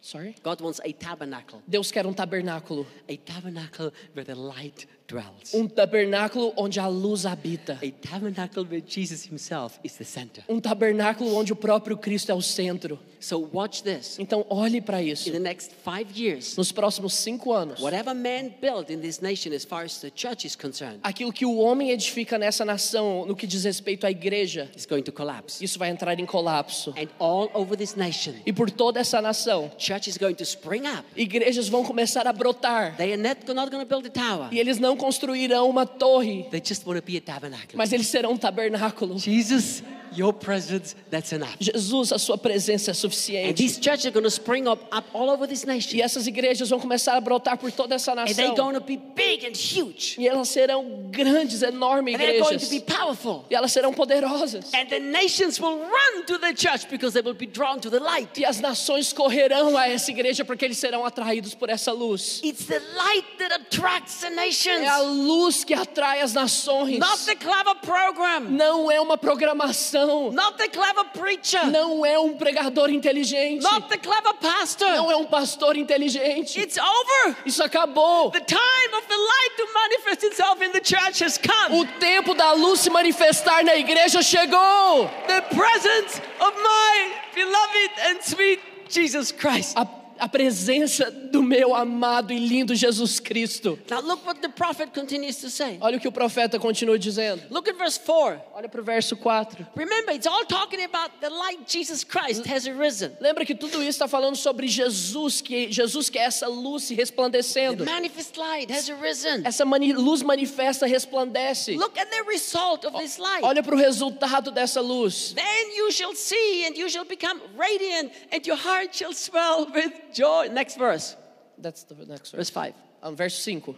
S3: Sorry?
S2: God wants a tabernacle.
S3: Deus quer um tabernáculo.
S2: A tabernacle where the light dwells.
S3: Um tabernáculo onde a luz habita.
S2: A tabernacle where Jesus himself is the center.
S3: Um tabernáculo onde o próprio Cristo é o centro.
S2: So watch this.
S3: Então olhe para isso.
S2: In the next five years,
S3: Nos próximos cinco anos,
S2: whatever man built in this nation as far as the church is concerned
S3: aquilo que o homem edifica nessa nação, no que diz respeito à igreja,
S2: is going to collapse.
S3: isso vai entrar em colapso.
S2: And all over this nation,
S3: E por toda essa nação,
S2: church is going to spring up.
S3: igrejas vão começar a brotar.
S2: They are not, not going to build a tower.
S3: E eles não construirão uma torre,
S2: They just want to be a tabernacle.
S3: mas eles serão um tabernáculo.
S2: Jesus, your presence, that's enough.
S3: Jesus, a sua presença é
S2: And
S3: suficiente.
S2: these churches are going to spring up, up all over this
S3: E
S2: nation.
S3: essas igrejas vão começar a brotar por toda essa
S2: And they're
S3: nação.
S2: going to be big and huge.
S3: E elas serão grandes, enormes
S2: And they're going to
S3: igrejas.
S2: be powerful.
S3: E elas serão poderosas.
S2: And the nations will run to the church because they will be drawn to the light.
S3: E as nações correrão a essa igreja porque eles serão atraídos por essa luz.
S2: It's the light that attracts the nations,
S3: É a luz que atrai as nações.
S2: not the clever program,
S3: Não é uma programação.
S2: Not the clever preacher,
S3: Não é um pregador inteligente.
S2: not the clever pastor.
S3: Não é um pastor inteligente.
S2: It's over.
S3: Isso acabou.
S2: The time of the light to manifest itself in the church has come.
S3: O tempo da luz se manifestar na igreja chegou.
S2: The presence of my beloved and sweet Jesus Christ.
S3: A, a presença do meu amado e lindo Jesus Cristo.
S2: Now look what the prophet continues to say.
S3: Olha o que o profeta continua dizendo.
S2: Look at verse 4.
S3: Olha para o verso 4.
S2: Remember, it's all talking about the light Jesus Christ has arisen.
S3: Lembra que tudo isso está falando sobre Jesus, que Jesus que é essa luz se
S2: The
S3: resplandecendo.
S2: manifest light has arisen.
S3: Essa mani- luz manifesta resplandece.
S2: Look at the result of this light.
S3: Olha para o resultado dessa luz.
S2: Then you shall see and you shall become radiant and your heart shall swell with joy. Next verse,
S3: That's the next
S2: verse
S3: verse.
S2: 5.
S3: Ah, verso 5.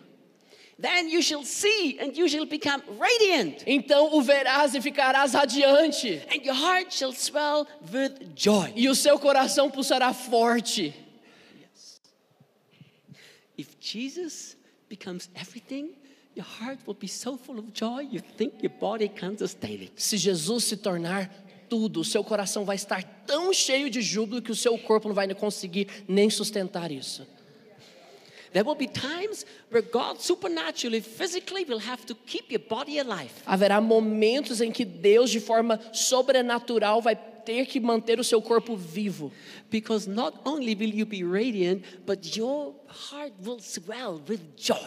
S2: Then you shall see and you shall become radiant
S3: Então o verás e ficarás radiante,
S2: and your heart shall swell with joy.
S3: e o seu coração pulsará forte.
S2: If Jesus becomes everything, your heart will be so full of joy you think your body can't sustain it.
S3: Se Jesus se tornar tudo, o seu coração vai estar tão cheio de júbilo que o seu corpo não vai conseguir nem sustentar isso.
S2: There will be times where God supernaturally, physically will have to keep your body alive.
S3: Haverá momentos em que Deus, de forma sobrenatural, vai ter que manter o seu corpo vivo.
S2: Because not only will you be radiant, but your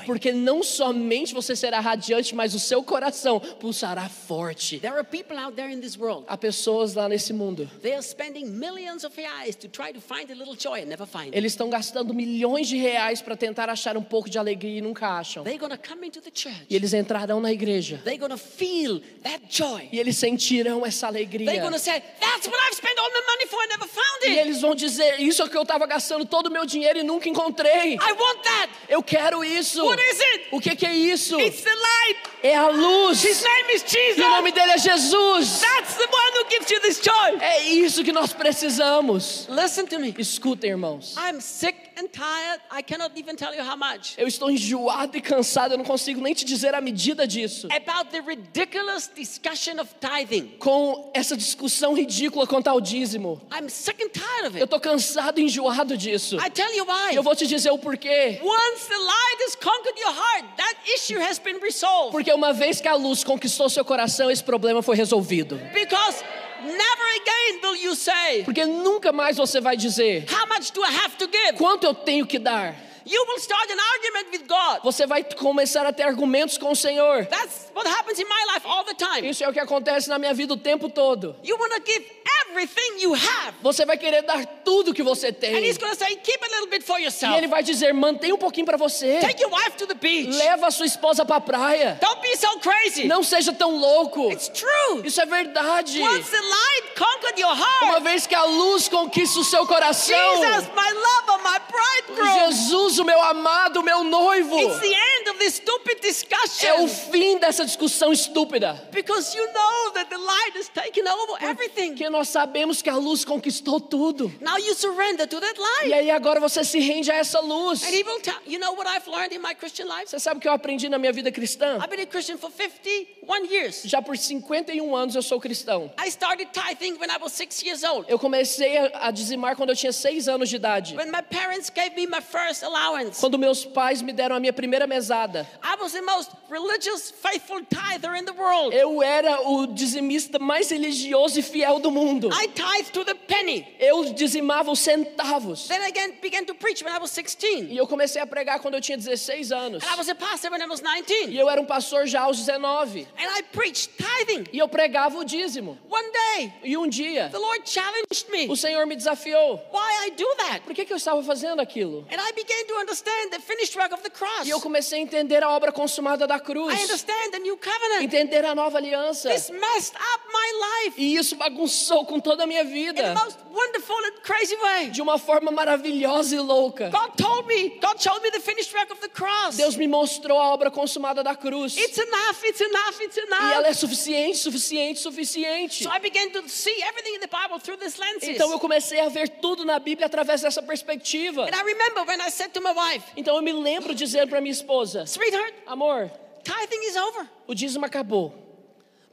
S3: Porque não somente você será radiante, mas o seu coração pulsará forte.
S2: There are people out there in this world.
S3: Há pessoas lá nesse mundo.
S2: They are spending millions of reais to try to find a little joy and never find it.
S3: Eles estão gastando milhões de reais para tentar achar um pouco de alegria e nunca acham.
S2: They're to come into the church.
S3: E eles entrarão na igreja.
S2: They're to feel that joy.
S3: E eles sentirão essa
S2: They're
S3: alegria.
S2: going to say, That's what I've spent all my money for. I never found
S3: E
S2: it.
S3: eles vão dizer: Isso é o que eu estava gastando todo o meu dinheiro e nunca encontrei.
S2: I want that.
S3: Eu quero isso.
S2: What is it?
S3: O que, que é isso?
S2: It's the light.
S3: É a luz.
S2: His name is Jesus.
S3: E o nome dele é Jesus.
S2: That's the one who gives you this joy.
S3: É isso que nós precisamos.
S2: Listen to me.
S3: Escutem, irmãos.
S2: I'm sick and tired. I cannot even tell you how much.
S3: Eu estou enjoado e cansado, eu não consigo nem te dizer a medida disso.
S2: About the ridiculous discussion of tithing.
S3: Com essa discussão ridícula quanto ao dízimo.
S2: I'm sick and tired of
S3: Eu
S2: it.
S3: estou cansado e enjoado disso.
S2: I tell you why.
S3: Eu vou te dizer o porquê.
S2: Once the light has conquered your heart, that issue has been resolved.
S3: Porque uma vez que a luz conquistou seu coração, esse problema foi resolvido.
S2: Because never again will you say,
S3: Porque nunca mais você vai dizer:
S2: How much do I have to give?
S3: quanto eu tenho que dar.
S2: You will start an argument with God.
S3: Você vai começar a ter argumentos com o Senhor.
S2: That's what happens in my life all the time.
S3: Isso é o que acontece na minha vida o tempo todo.
S2: You want to give everything you have.
S3: Você vai querer dar tudo que você
S2: And
S3: tem.
S2: He's going to say, Keep a little bit for
S3: E
S2: yourself.
S3: ele vai dizer: mantém um pouquinho para você.
S2: Take your wife to the beach.
S3: Leva a sua esposa para a praia.
S2: Don't be so crazy.
S3: Não seja tão louco.
S2: It's true.
S3: Isso é verdade.
S2: Once the light conquered your
S3: Uma
S2: heart,
S3: vez que a luz conquista o seu coração,
S2: Jesus, my lover, my bridegroom,
S3: Jesus, o meu amado, o meu noivo,
S2: it's the end of this stupid
S3: é o
S2: discussion.
S3: fim dessa discussão estúpida.
S2: Because you know that the light has taken over everything.
S3: Porque nós sabemos que a luz conquistou tudo.
S2: Now you surrender to that
S3: E
S2: light.
S3: aí agora você se rende a essa luz.
S2: And he will tell you know what I've learned in my Christian life?
S3: Você sabe o que eu aprendi na minha vida cristã?
S2: I've been a Christian for 51 years.
S3: Já por 51 anos eu sou cristão.
S2: I started tithing when I was six years old.
S3: Eu comecei a a dizimar quando eu tinha 6 anos de idade.
S2: When my parents gave me my first allowance.
S3: Quando meus pais me deram a minha primeira mesada.
S2: I was the most religious, faithful tither in the world.
S3: Eu era o dizimista mais religioso e fiel do mundo.
S2: I tithed to the penny.
S3: Eu dizimava os centavos.
S2: Then I began to preach when I was 16.
S3: E eu comecei a pregar quando eu tinha 16 anos.
S2: And I was a pastor when I was
S3: E
S2: 19.
S3: eu era um pastor já aos 19.
S2: And I preached tithing.
S3: E eu pregava o dízimo.
S2: One day,
S3: E um dia,
S2: the Lord challenged me.
S3: o Senhor me desafiou.
S2: Why I do that?
S3: Por que, que eu estava fazendo aquilo?
S2: And I began to understand the finished work of the cross.
S3: E eu comecei a entender a obra consumada da
S2: I
S3: cruz.
S2: understand the new covenant.
S3: Entender a nova aliança.
S2: This messed up my life
S3: E isso bagunçou com toda a minha
S2: in the
S3: vida.
S2: most wonderful and crazy way.
S3: De uma forma maravilhosa e louca.
S2: God told me, God showed me the finished work of the cross.
S3: Deus me mostrou a obra consumada da cruz.
S2: It's enough, it's enough, it's
S3: E ela
S2: enough.
S3: é suficiente, suficiente, suficiente.
S2: So I began to see everything in the Bible through this lenses.
S3: Então eu comecei a ver tudo na Bíblia através dessa perspectiva.
S2: And I remember when I said to my wife,
S3: Então eu me lembro dizendo para minha esposa:
S2: sweetheart,
S3: Amor,
S2: tithing is over.
S3: o dízimo acabou.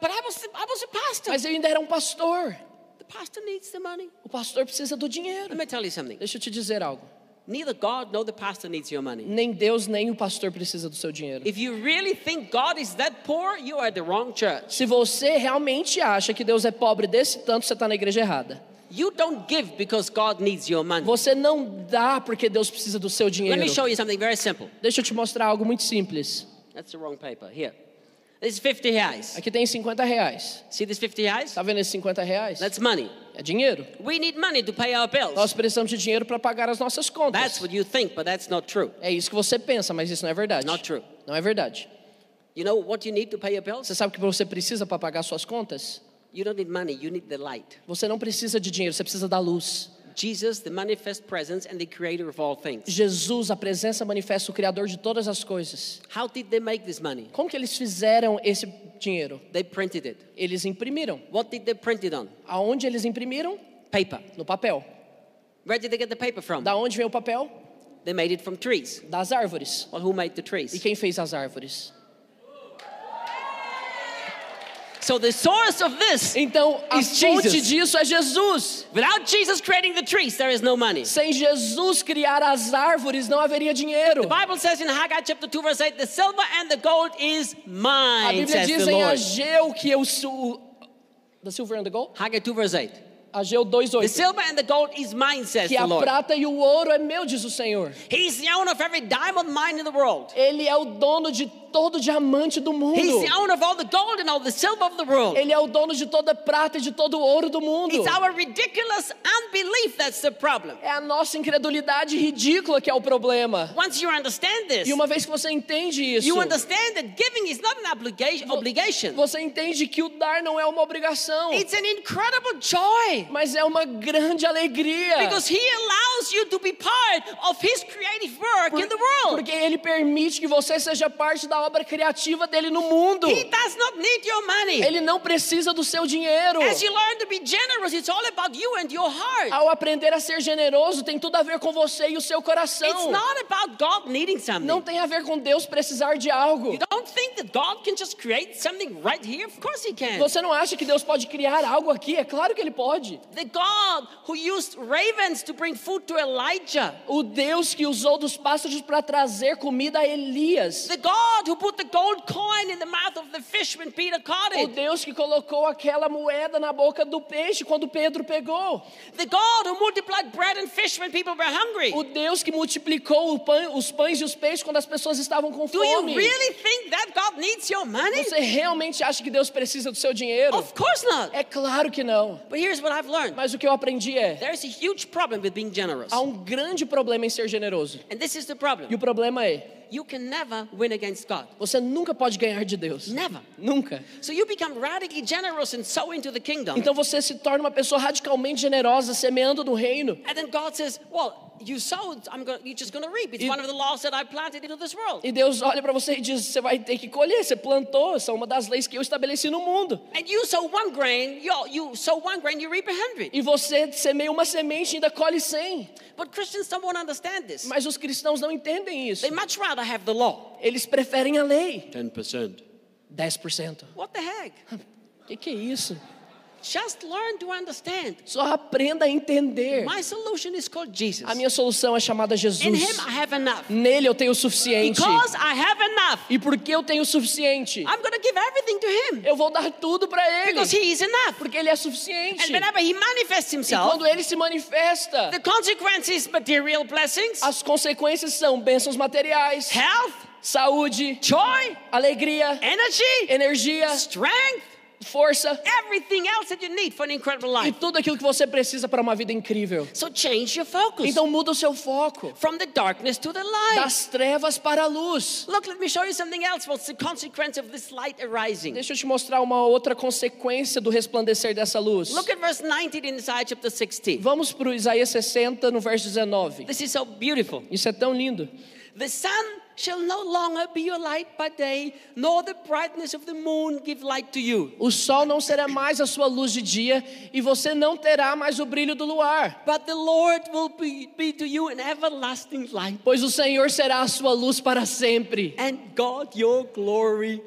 S2: But I was, I was a pastor.
S3: Mas eu ainda era um pastor.
S2: The pastor needs the money.
S3: O pastor precisa do dinheiro.
S2: Let me tell you something.
S3: Deixa eu te dizer algo.
S2: Neither God nor the pastor needs your money.
S3: Nem Deus nem o pastor precisa do seu dinheiro.
S2: If you really think God is that poor, you are the wrong church.
S3: Se você realmente acha que Deus é pobre desse tanto, você está na igreja errada.
S2: You don't give because God needs your money.
S3: Você não dá porque Deus precisa do seu
S2: Let
S3: dinheiro.
S2: me show you something very simple.
S3: Deixa eu te mostrar algo muito simples.
S2: That's the wrong paper. Here. This is 50 reais.
S3: Aqui tem 50 reais.
S2: See this 50 reais?
S3: Tá vendo esses 50 reais?
S2: That's money.
S3: É dinheiro.
S2: We need money to pay our bills.
S3: Nós precisamos de dinheiro para pagar as nossas contas.
S2: That's what you think, but that's not true.
S3: É isso que você pensa, mas isso não é verdade.
S2: Not true.
S3: Não é verdade.
S2: You know what you need to pay your bills?
S3: Você sabe o que você precisa para pagar suas contas?
S2: You don't need money, you need the light.
S3: Você não precisa de dinheiro, você precisa da luz.
S2: Jesus, the manifest presence and the creator of all things.
S3: Jesus, a presença manifesta o criador de todas as coisas.
S2: How did they make this money?
S3: Como que eles fizeram esse dinheiro?
S2: They printed it.
S3: Eles imprimiram.
S2: What did they print it on?
S3: Aonde eles imprimiram?
S2: Paper.
S3: No papel.
S2: Where did they get the paper from?
S3: Da onde vem o papel?
S2: They made it from trees.
S3: Das árvores.
S2: Well, who made the
S3: E
S2: trees?
S3: quem fez as árvores?
S2: So the source of this,
S3: Então, a
S2: Is
S3: fonte
S2: Jesus.
S3: disso é Jesus.
S2: without Jesus creating the trees, there is no money.
S3: Sem Jesus criar as árvores, não haveria dinheiro.
S2: The Bible says in Haggai chapter 2 verse 8, the silver and the gold is
S3: A
S2: mine,
S3: Bíblia
S2: says
S3: diz
S2: the
S3: em. Ageu que eu sou. The silver and the gold?
S2: Haggai 2 verse 8.
S3: Ageu
S2: The
S3: 2,8.
S2: silver and the gold is mine, says
S3: Que
S2: the
S3: a prata e o ouro é meu, diz o Senhor.
S2: He's the owner of every diamond mine in the world.
S3: Ele é o dono de todo diamante do mundo.
S2: He's the owner of all the gold and all the silver of the world.
S3: Ele é o dono de toda prata e de todo ouro do mundo.
S2: It's our ridiculous unbelief that's the problem.
S3: É a nossa incredulidade ridícula que é o problema.
S2: Once you understand this,
S3: E uma vez que você entende isso,
S2: you understand that giving is not an obligation. obligation.
S3: você entende que o dar não é uma obrigação.
S2: It's an incredible joy. Joy.
S3: Mas é uma grande alegria.
S2: Because He allows you to be part of His creative work in the world.
S3: Porque ele permite que você seja parte da obra criativa dele no mundo.
S2: He does not need your money.
S3: Ele não precisa do seu dinheiro.
S2: As you learn to be generous, it's all about you and your heart.
S3: Ao aprender a ser generoso, tem tudo a ver com você e o seu
S2: It's
S3: coração.
S2: not about God needing something.
S3: Não tem a ver com Deus precisar de algo.
S2: You don't think that God can just create something right here? Of course He can.
S3: Você não acha que Deus pode criar algo aqui? É claro que ele pode.
S2: The God who used ravens to bring food to Elijah.
S3: O Deus que usou dos pássaros para trazer comida a Elias.
S2: The God who put the gold coin in the mouth of the fish when Peter caught
S3: O
S2: it.
S3: Deus que colocou aquela moeda na boca do peixe quando Pedro pegou.
S2: The God who multiplied bread and fish when people were hungry.
S3: O Deus que multiplicou o pão- os pães e os peixes quando as pessoas estavam com
S2: Do you
S3: fome.
S2: really think that God needs your money?
S3: Você realmente acha que Deus precisa do seu dinheiro?
S2: Of course not.
S3: É claro que não.
S2: But here's what I've learned
S3: Mas o que eu aprendi é:
S2: there's a huge problem with being generous.
S3: há um grande problema em ser generoso.
S2: And this is the
S3: E
S2: problem
S3: o problema é:
S2: you can never win against God.
S3: você nunca pode ganhar de Deus.
S2: Never.
S3: Nunca.
S2: So you become radically generous and sow into the kingdom.
S3: Então você se torna uma pessoa radicalmente generosa, semeando no reino.
S2: And then God says, Well, you sowed, I'm gonna, you're just going to reap. It's
S3: E-
S2: one of the laws that I planted into this world.
S3: E Deus olha para você e diz: você vai ter que colher. Você plantou, são uma das leis que eu estabeleci no mundo.
S2: And you sow one grain, you, you sow one grain, you reap a hundred.
S3: E você semeia uma semente e ainda colhe cem.
S2: But Christians don't want to understand this.
S3: Mas os cristãos não entendem isso.
S2: They much rather have the law.
S3: Eles preferem a lei.
S2: 10%.
S3: 10%.
S2: What the heck?
S3: O [LAUGHS] que, que é isso?
S2: Just learn to understand.
S3: Só aprenda a entender.
S2: My solution is called Jesus.
S3: A minha solução é chamada
S2: In
S3: Jesus.
S2: Him I have enough.
S3: Nele eu tenho o suficiente.
S2: Because I have enough,
S3: E porque eu tenho o suficiente,
S2: I'm to give everything to Him.
S3: eu vou dar tudo para ele.
S2: Because He is enough.
S3: Porque ele é suficiente.
S2: And whenever He manifests
S3: E
S2: Himself,
S3: quando ele se manifesta,
S2: the consequences material blessings,
S3: as consequências são bênçãos materiais,
S2: health,
S3: saúde,
S2: joy,
S3: alegria,
S2: energy,
S3: energia,
S2: strength,
S3: força
S2: everything else that you need for an incredible
S3: e
S2: life.
S3: tudo aquilo que você precisa para uma vida incrível.
S2: So change your focus
S3: Então muda o seu foco
S2: from the darkness to the light.
S3: das trevas para a luz.
S2: Look, let me show you something else. What's the consequence of this light arising?
S3: Deixa eu te mostrar uma outra consequência do resplandecer dessa luz.
S2: Look at verse 19 in Isaiah chapter 60.
S3: Vamos para o Isaías 60, no verso 19.
S2: This is so beautiful.
S3: Isso é tão lindo.
S2: The sun shall no longer be your light by day, nor the brightness of the moon give light to you.
S3: O sol não será mais a sua luz de dia e você não terá mais o brilho do luar,
S2: But the Lord will be, be to you an everlasting light,
S3: pois o Senhor será a sua luz para sempre
S2: and God your glory.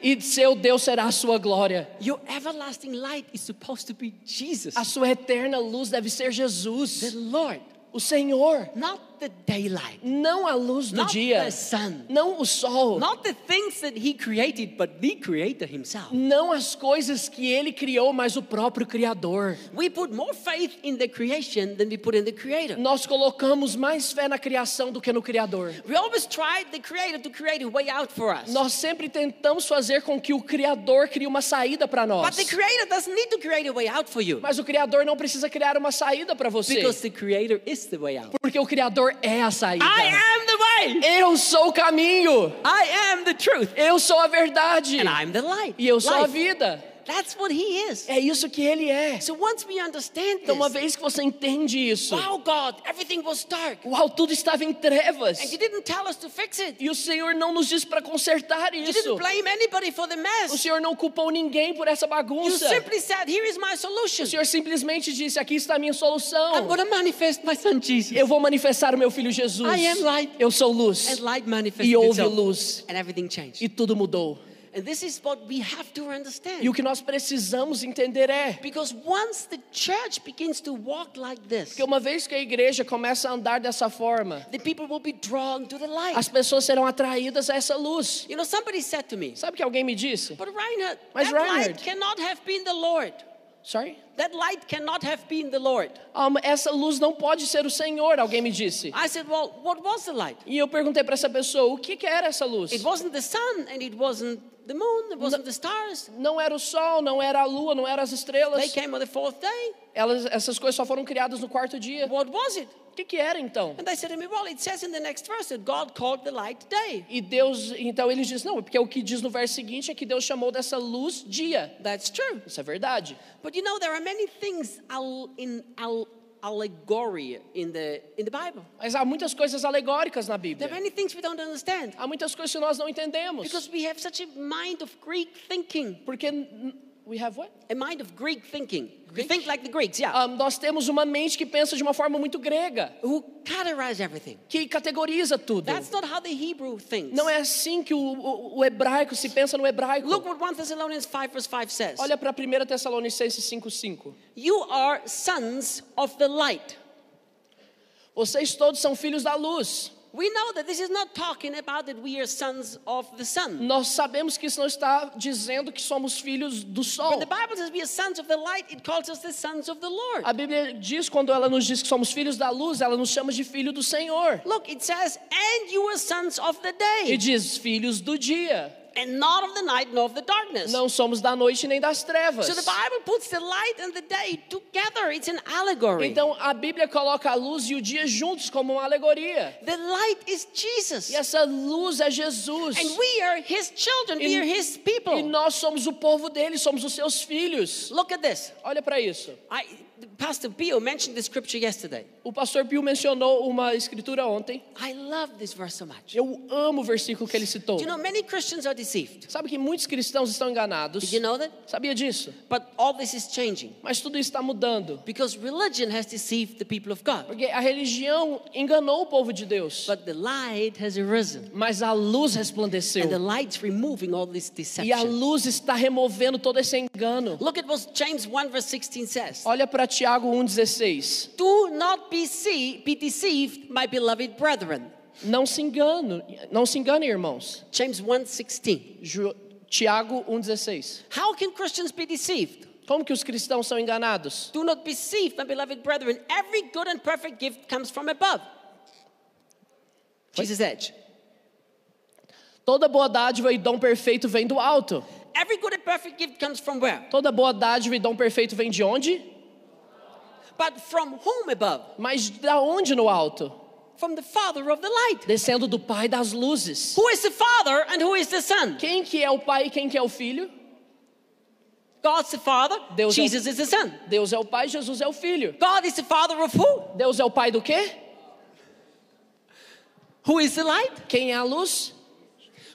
S3: e seu Deus será a sua glória.
S2: Your everlasting light is supposed to be Jesus,
S3: A sua eterna luz deve ser
S2: the
S3: Jesus,
S2: Lord,
S3: o Senhor,
S2: not the daylight,
S3: não a luz do
S2: not
S3: dia,
S2: the sun,
S3: não o sol,
S2: not the things that He created, but the Creator Himself.
S3: não as coisas que ele criou, mas o próprio Criador.
S2: We put more faith in the creation than we put in the Creator.
S3: Nós colocamos mais fé na criação do que no Criador.
S2: We always tried the Creator to create a way out for us.
S3: Nós sempre tentamos fazer com que o Criador crie uma saída para nós.
S2: But the Creator doesn't need to create a way out for you.
S3: Mas o Criador não precisa criar uma saída para você.
S2: Because the Creator is the way out.
S3: Porque o Criador é a saída.
S2: I am the way.
S3: Eu sou o caminho.
S2: I am the truth.
S3: Eu sou a verdade. E eu sou a
S2: Life.
S3: vida.
S2: That's what He is.
S3: É isso que Ele é.
S2: So once we understand
S3: Então, uma vez que você entende isso,
S2: wow, God, everything was dark.
S3: uau, tudo estava em trevas.
S2: And you didn't tell us to fix it.
S3: E o Senhor não nos disse para consertar
S2: You
S3: isso.
S2: didn't blame anybody for the
S3: O
S2: mess.
S3: Senhor não culpou ninguém por essa
S2: You
S3: bagunça.
S2: simply said, Here is my
S3: O
S2: solution.
S3: Senhor simplesmente disse: Aqui está a minha solução.
S2: I'm going to manifest my son Jesus.
S3: Eu vou manifestar o meu filho Jesus.
S2: I am light.
S3: Eu sou luz.
S2: And light manifested
S3: E houve
S2: itself.
S3: luz.
S2: And everything changed.
S3: E tudo mudou.
S2: And this is what we have to understand.
S3: E o que nós precisamos entender é
S2: Because once the church begins to walk like this,
S3: que uma vez que a igreja começa a andar dessa forma,
S2: the people will be drawn to the light.
S3: as pessoas serão atraídas a essa luz.
S2: You know, somebody said to me,
S3: Sabe que alguém me disse?
S2: but Reinhard,
S3: Mas
S2: that
S3: Reinhard-
S2: light cannot have been the Lord.
S3: Sorry?
S2: That light cannot have been the Lord.
S3: Ah, mas essa luz não pode ser o Senhor, alguém me disse.
S2: I said, well, what was the light?
S3: E eu perguntei para essa pessoa, o que, que era essa luz?
S2: It wasn't the sun and it wasn't the moon, it wasn't the stars.
S3: Não era o sol, não era a lua, não eram as
S2: They
S3: estrelas.
S2: came on the fourth day.
S3: Elas, essas coisas só foram criadas no quarto dia.
S2: What was it?
S3: O que, que era então?
S2: And they said to me, well, it says in the next verse that God called the light day.
S3: E Deus, então eles dizem, não, porque o que diz no verso seguinte é que Deus chamou dessa luz dia.
S2: That's true.
S3: Isso é verdade.
S2: But you know, there are many things al- in al- allegory in the in the Bible.
S3: Mas há muitas coisas alegóricas na
S2: There
S3: Bíblia.
S2: are many things we don't understand
S3: Há muitas coisas que nós não entendemos.
S2: because we have such a mind of Greek thinking.
S3: Porque we have what?
S2: A mind of Greek thinking. We
S3: Greek?
S2: think like the Greeks, yeah.
S3: Ah, nós temos uma mente que pensa de uma forma muito grega,
S2: who categorize everything.
S3: que categoriza tudo.
S2: That's not how the Hebrew thinks.
S3: Não é assim que o, o, o hebraico se pensa no hebraico.
S2: Look what 1 Thessalonians 5 verse 5 says.
S3: Olha para 1 Tessalonicenses 5:5.
S2: You are sons of the light.
S3: Vocês todos são filhos da luz.
S2: We know that this is not talking about that we are sons of the sun.
S3: Nós sabemos que isso não está dizendo que somos filhos do sol.
S2: When the Bible says we are sons of the light, it calls us the sons of the Lord.
S3: A Bíblia diz quando ela nos diz que somos filhos da luz, ela nos chama de filho do Senhor.
S2: Look, it says, and you are sons of the
S3: E
S2: day,
S3: diz filhos do dia.
S2: And not of the night nor of the darkness.
S3: Não somos da noite nem das trevas.
S2: So the Bible puts the light and the day together. It's an allegory.
S3: Então a Bíblia coloca a luz e o dia juntos como uma alegoria.
S2: The light is Jesus.
S3: E essa luz é Jesus.
S2: And we are his children, we
S3: E-
S2: are his
S3: E
S2: people.
S3: nós somos o povo dele, somos os seus filhos.
S2: Look at this.
S3: Olha para isso.
S2: I, Pastor Pio mentioned the scripture yesterday.
S3: O pastor Pio mencionou uma escritura ontem.
S2: I love this verse so much.
S3: Eu amo o versículo que ele citou.
S2: Do you know many Christians are deceived?
S3: Sabe que muitos cristãos estão enganados.
S2: Did you know that?
S3: Sabia disso?
S2: But all this is changing
S3: Mas tudo está mudando.
S2: because religion has deceived the people of God.
S3: Porque a religião enganou o povo de Deus.
S2: But the light has arisen.
S3: Mas a luz
S2: And the
S3: resplandeceu.
S2: light's removing all this
S3: E a
S2: deception.
S3: luz está removendo todo esse engano.
S2: Look at what James 1 verse 16 says.
S3: Olha para Tiago 1,16.
S2: Do not be, see, be deceived, my beloved brethren.
S3: Não se engane, não se engane, irmãos.
S2: James 1 16.
S3: Ju- Tiago 1,16.
S2: How can Christians be deceived?
S3: Como que os cristãos são enganados?
S2: Do not be deceived, my beloved brethren. Every good and perfect gift comes from above. Jesus Edge.
S3: Toda boa dádiva e dom perfeito vem do alto.
S2: Every good and perfect gift comes from where?
S3: Toda boa dádiva e dom perfeito vem de onde?
S2: But from whom above?
S3: Mas da onde no alto?
S2: From the Father of the light.
S3: Descendo do Pai das luzes.
S2: Who is the Father and who is the Son?
S3: Quem que é o Pai e quem que é o Filho?
S2: God's the Father,
S3: Deus é-
S2: Jesus is the Son.
S3: Deus é o Pai, Jesus é o Filho.
S2: God is the Father of who?
S3: Deus é o Pai do quê?
S2: Who is the light?
S3: Quem é a luz?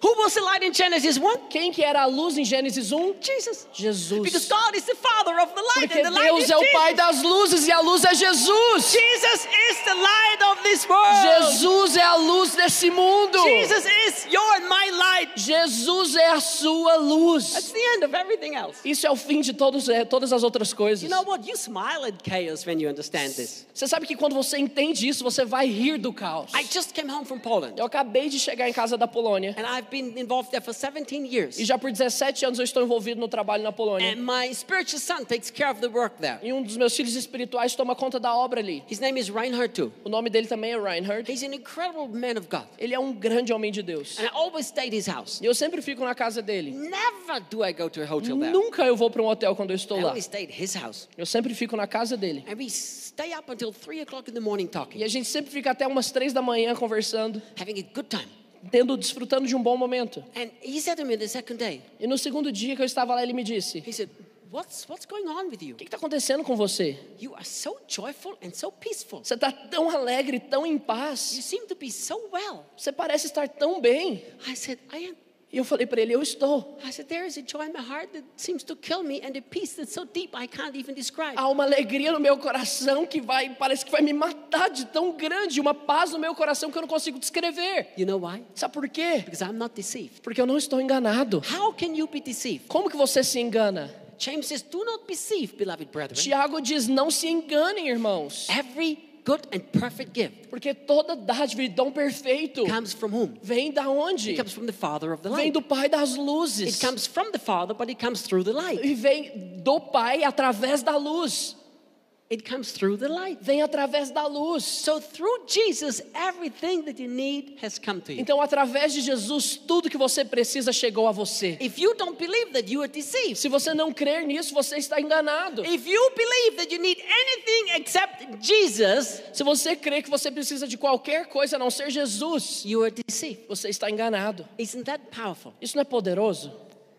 S2: Who was the light in Genesis 1?
S3: Quem que era a luz em Gênesis 1?
S2: Jesus.
S3: Jesus.
S2: Because God is the Father of the light
S3: Porque
S2: and the light
S3: Deus
S2: is
S3: é o Pai
S2: Jesus.
S3: das luzes e a luz é Jesus.
S2: Jesus is the light of this world.
S3: Jesus é a luz desse mundo.
S2: Jesus is your and my light.
S3: Jesus é a sua
S2: That's
S3: luz.
S2: the end of everything else.
S3: Isso é o fim de todos, é, todas as outras coisas.
S2: You know what? You smile at chaos when you understand this.
S3: Você sabe que quando você entende isso, você vai rir do caos.
S2: I just came home from Poland
S3: Eu acabei de chegar em casa da Polônia
S2: and I've been involved there for 17 years.
S3: e já por 17 anos eu estou envolvido no trabalho na Polônia.
S2: And my spiritual son takes care of the work there.
S3: E um dos meus filhos espirituais toma conta da obra ali.
S2: His name is Reinhard too.
S3: O nome dele também é Reinhard.
S2: He's an incredible man of God.
S3: Ele é um grande homem de Deus.
S2: And I always stay at his house.
S3: E eu sempre fico na casa dele.
S2: Never do I go to a hotel there.
S3: Nunca eu vou para um hotel quando eu estou
S2: I
S3: lá.
S2: only stay at his house.
S3: Eu sempre fico na casa dele.
S2: And we stay up until 3 o'clock in the morning
S3: E
S2: talking,
S3: a gente sempre fica até umas três da manhã conversando,
S2: having a good time.
S3: Tendo, desfrutando de um bom momento.
S2: And he said to me the second day,
S3: E no segundo dia que eu estava lá, ele me disse:
S2: said, What's, what's going on with you?
S3: O que está acontecendo com você?
S2: You are so joyful and so peaceful.
S3: Você está tão alegre, tão em
S2: You
S3: paz.
S2: seem to be so well.
S3: Você parece estar tão bem.
S2: I said, I am.
S3: E eu falei para ele: Eu estou.
S2: I said, There is a joy in my heart that seems to kill me, and a peace that's so deep I can't even describe.
S3: Há uma alegria no meu coração que vai, parece que vai me matar de tão grande, uma paz no meu coração que eu não consigo descrever.
S2: You know why?
S3: Sabe por quê?
S2: Because I'm not deceived.
S3: Porque eu não estou enganado.
S2: How can you be deceived?
S3: Como que você se engana?
S2: James says, Do not be deceived, beloved brethren.
S3: Tiago diz: Não se enganem, irmãos.
S2: Every good and perfect gift
S3: Porque toda dádiva e dom perfeito
S2: comes from whom?
S3: vem da onde?
S2: It comes from the Father of the
S3: Vem
S2: light.
S3: do Pai das
S2: It
S3: luzes.
S2: comes from the Father, but it comes through the light.
S3: E vem do Pai através da luz.
S2: It comes through the light.
S3: Vem através da luz.
S2: So through Jesus, everything that you need has come to you.
S3: Então, através de Jesus, tudo que você precisa chegou a você.
S2: If you don't believe that, you are deceived.
S3: Se você não crer nisso, você está enganado.
S2: If you believe that you need anything except Jesus,
S3: Se você crê que você precisa de qualquer coisa a não ser Jesus,
S2: you are deceived.
S3: você está enganado.
S2: Isn't that powerful?
S3: Isso não é poderoso?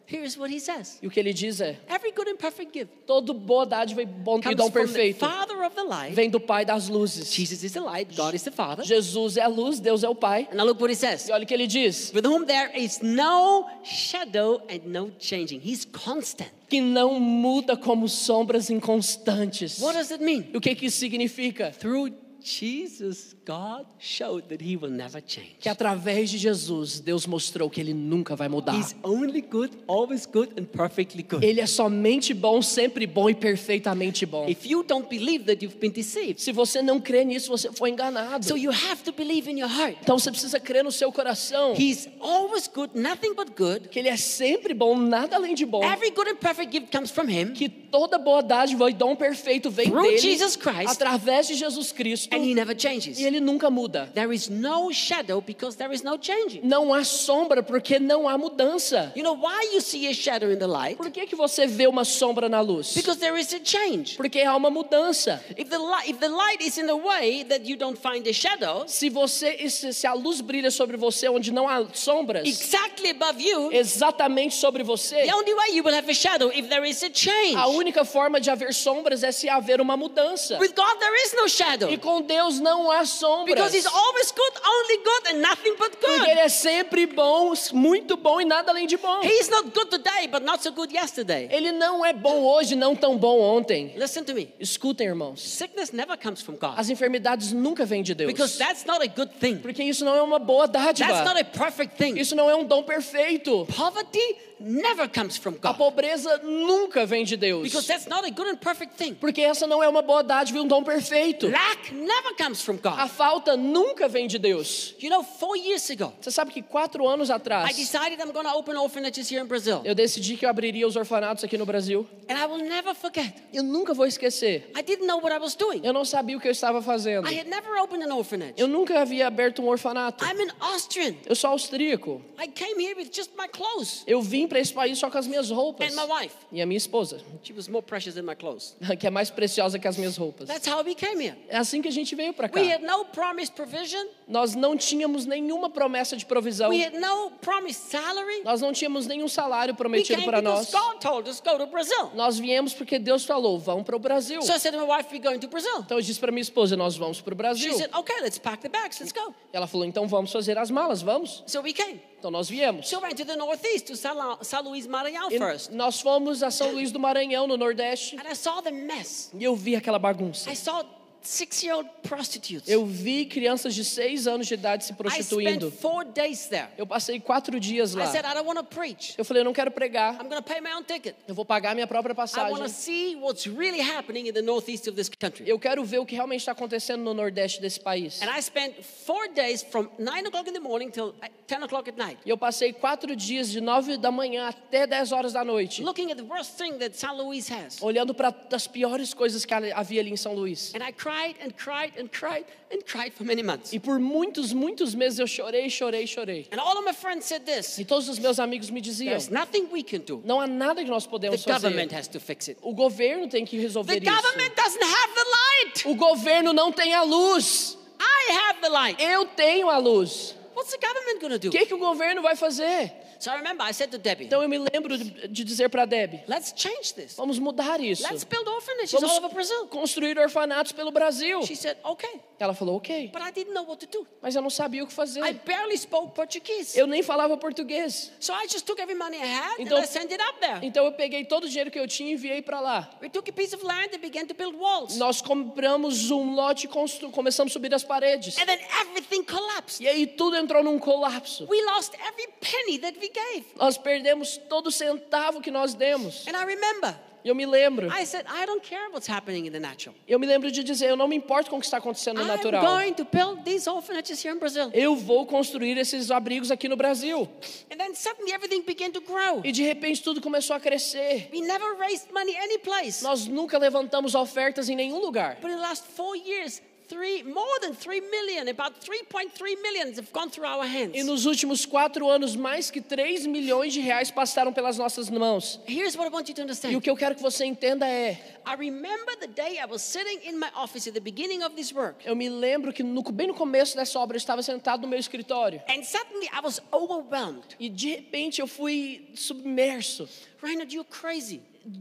S2: Here's what he says
S3: E o que ele diz é:
S2: Every good and perfect gift
S3: todo boa dádiva e bom dom perfeito
S2: Father of the light.
S3: vem do Pai das luzes.
S2: Jesus is the light, God is the Father.
S3: Jesus é a luz, Deus é o Pai.
S2: And now look what he says.
S3: E olha o que ele diz:
S2: With whom there is no shadow and no changing. He's constant.
S3: que não muda como sombras inconstantes.
S2: What does it mean?
S3: E o que que isso significa?
S2: Through Jesus, God showed that he will never change.
S3: Que através de Jesus, Deus mostrou que ele nunca vai mudar.
S2: He's only good, always good, and perfectly good.
S3: Ele é somente bom, sempre bom e perfeitamente bom.
S2: If you don't believe that, you've been deceived.
S3: Se você não crê nisso, você foi enganado.
S2: So you have to believe in your heart.
S3: Então você precisa crer no seu coração
S2: He's always good, nothing but good.
S3: que ele é sempre bom, nada além de bom.
S2: Every good and perfect gift comes from him.
S3: Que toda boa dádiva e dom perfeito vem
S2: Through
S3: dele
S2: Jesus Christ.
S3: através de Jesus Cristo
S2: And he never changes.
S3: e ele nunca muda.
S2: There is no shadow because there is no changing.
S3: Não há sombra porque não há mudança.
S2: You know why you see a shadow in the light?
S3: Por que, que você vê uma sombra na luz?
S2: Because there is a change.
S3: Porque há uma mudança.
S2: If the light, if the light is in a way that you don't find the shadows,
S3: Se você se a luz brilha sobre você onde não há sombras,
S2: exactly above you,
S3: exatamente sobre você,
S2: the only way you will have a shadow if there is a change.
S3: a única forma de haver sombras é se haver uma mudança.
S2: With God there is no shadow.
S3: E com Deus não há sombras.
S2: Because he's always good, only good, and nothing but
S3: Porque
S2: good.
S3: ele é sempre bom, muito bom e nada além de bom.
S2: He's not good today, but not so good yesterday.
S3: Ele não é bom hoje, não tão bom ontem.
S2: Listen to me.
S3: Escutem, irmãos.
S2: Sickness never comes from God.
S3: As enfermidades nunca vêm de Deus.
S2: Because that's not a good thing.
S3: Porque isso não é uma boa dádiva.
S2: That's not a perfect thing.
S3: Isso não é um dom perfeito.
S2: Poverty never comes from
S3: A
S2: God.
S3: pobreza nunca vem de Deus.
S2: Because that's not a good and perfect thing.
S3: Porque essa não é uma boa dádiva e um dom perfeito.
S2: Lack never comes from
S3: A
S2: God.
S3: falta nunca vem de Deus.
S2: You know, four years ago,
S3: Você sabe que quatro anos
S2: I
S3: atrás
S2: decided I'm to open orphanages here in Brazil.
S3: eu decidi que eu abriria os orfanatos aqui no Brasil.
S2: And I will never forget.
S3: Eu nunca vou esquecer.
S2: I didn't know what I was doing.
S3: Eu não sabia o que eu estava fazendo.
S2: I had never opened an orphanage.
S3: Eu nunca havia aberto um orfanato.
S2: I'm an Austrian.
S3: Eu sou austríaco.
S2: I came here with just my clothes
S3: Eu vim para esse país só com as minhas roupas.
S2: and my wife.
S3: E a minha esposa,
S2: She was more precious than my clothes. [LAUGHS]
S3: que é mais preciosa que as minhas roupas.
S2: That's how we came here.
S3: É assim que a gente veio para cá.
S2: We had no promised provision.
S3: Nós não tínhamos nenhuma promessa de provisão.
S2: We had no promised salary.
S3: Nós não tínhamos nenhum salário prometido para nós.
S2: God told us go to Brazil.
S3: Nós viemos porque Deus falou, vão para o Brasil.
S2: So I said to my wife, we're going to Brazil.
S3: Então eu disse para minha esposa, nós vamos para o
S2: She
S3: Brasil.
S2: said, okay, let's pack the bags, let's go.
S3: Ela falou, então vamos fazer as malas, vamos?
S2: So we came.
S3: Então nós viemos.
S2: So we went to the northeast to São São Luís Maranhão
S3: E
S2: first.
S3: nós fomos a São Luís do Maranhão, no Nordeste,
S2: And I saw the mess.
S3: e eu vi aquela bagunça.
S2: I saw.
S3: Eu vi crianças de seis anos de idade se
S2: I spent
S3: prostituindo.
S2: four days there.
S3: Eu passei quatro dias
S2: I
S3: lá.
S2: said, I don't want to preach.
S3: Eu falei, eu não quero pregar,
S2: I'm going to pay my own ticket.
S3: eu vou pagar minha própria passagem. Eu quero ver o que realmente está acontecendo no Nordeste desse país.
S2: And I spent four days from 9 o'clock in the morning till 10 o'clock at night
S3: E eu passei quatro dias, de nove da manhã até dez horas da noite,
S2: looking at the worst thing that San Luis has.
S3: olhando para as piores coisas que havia ali em São Luís.
S2: And I cried and cried and cried and cried for many months.
S3: E por muitos, muitos meses eu chorei, chorei, chorei.
S2: And all of my friends said this
S3: E todos os meus amigos me diziam:
S2: there's nothing we can do.
S3: não há nada que nós
S2: The
S3: podemos
S2: government
S3: fazer.
S2: has to fix it.
S3: O governo tem que
S2: The
S3: resolver
S2: government
S3: isso.
S2: doesn't have the light.
S3: O governo não tem a luz.
S2: I have the light.
S3: Eu tenho a luz.
S2: What's the government going to do?
S3: O que, que o governo vai fazer?
S2: So I remember I said to Debbie,
S3: Então eu me lembro de dizer para Deb:
S2: let's change this.
S3: vamos mudar isso.
S2: Let's build orphanages all over
S3: Vamos
S2: Brazil.
S3: construir orfanatos pelo Brasil.
S2: She said, okay.
S3: Ela falou: ok.
S2: But I didn't know what to do.
S3: Mas eu não sabia o que
S2: I
S3: fazer.
S2: barely spoke Portuguese.
S3: Eu nem falava português.
S2: So I just took every money I had
S3: Então-
S2: and I sent it up there.
S3: Então eu peguei todo o dinheiro que eu tinha e enviei para lá.
S2: We took a piece of land and began to build walls.
S3: Nós compramos um lote e constru... começamos a subir as paredes.
S2: And then everything collapsed.
S3: E aí tudo entrou num colapso.
S2: We lost every penny that we gave.
S3: Nós perdemos todo centavo que nós demos.
S2: And I remember,
S3: eu me lembro.
S2: I said, I don't care what's happening in the natural.
S3: Eu me lembro de dizer, eu não me importo com o que está acontecendo no natural.
S2: going to build these orphanages here in Brazil.
S3: Eu vou construir esses abrigos aqui no Brasil.
S2: And then suddenly everything began to grow.
S3: E de repente tudo começou a crescer.
S2: We never raised money any place.
S3: Nós nunca levantamos ofertas em nenhum lugar.
S2: But in the last four years, three, more than 3 million, about 3.3 million have gone through our hands.
S3: E nos últimos quatro anos, mais que 3 milhões de reais passaram pelas nossas mãos.
S2: Here's what I want you to
S3: E o
S2: understand.
S3: que eu quero que você entenda é:
S2: I remember the day I was sitting in my office at the beginning of this work.
S3: eu me lembro que no, bem no começo dessa obra eu estava sentado no meu escritório.
S2: And suddenly I was overwhelmed.
S3: E de repente eu fui submerso
S2: Reinhard, you're crazy.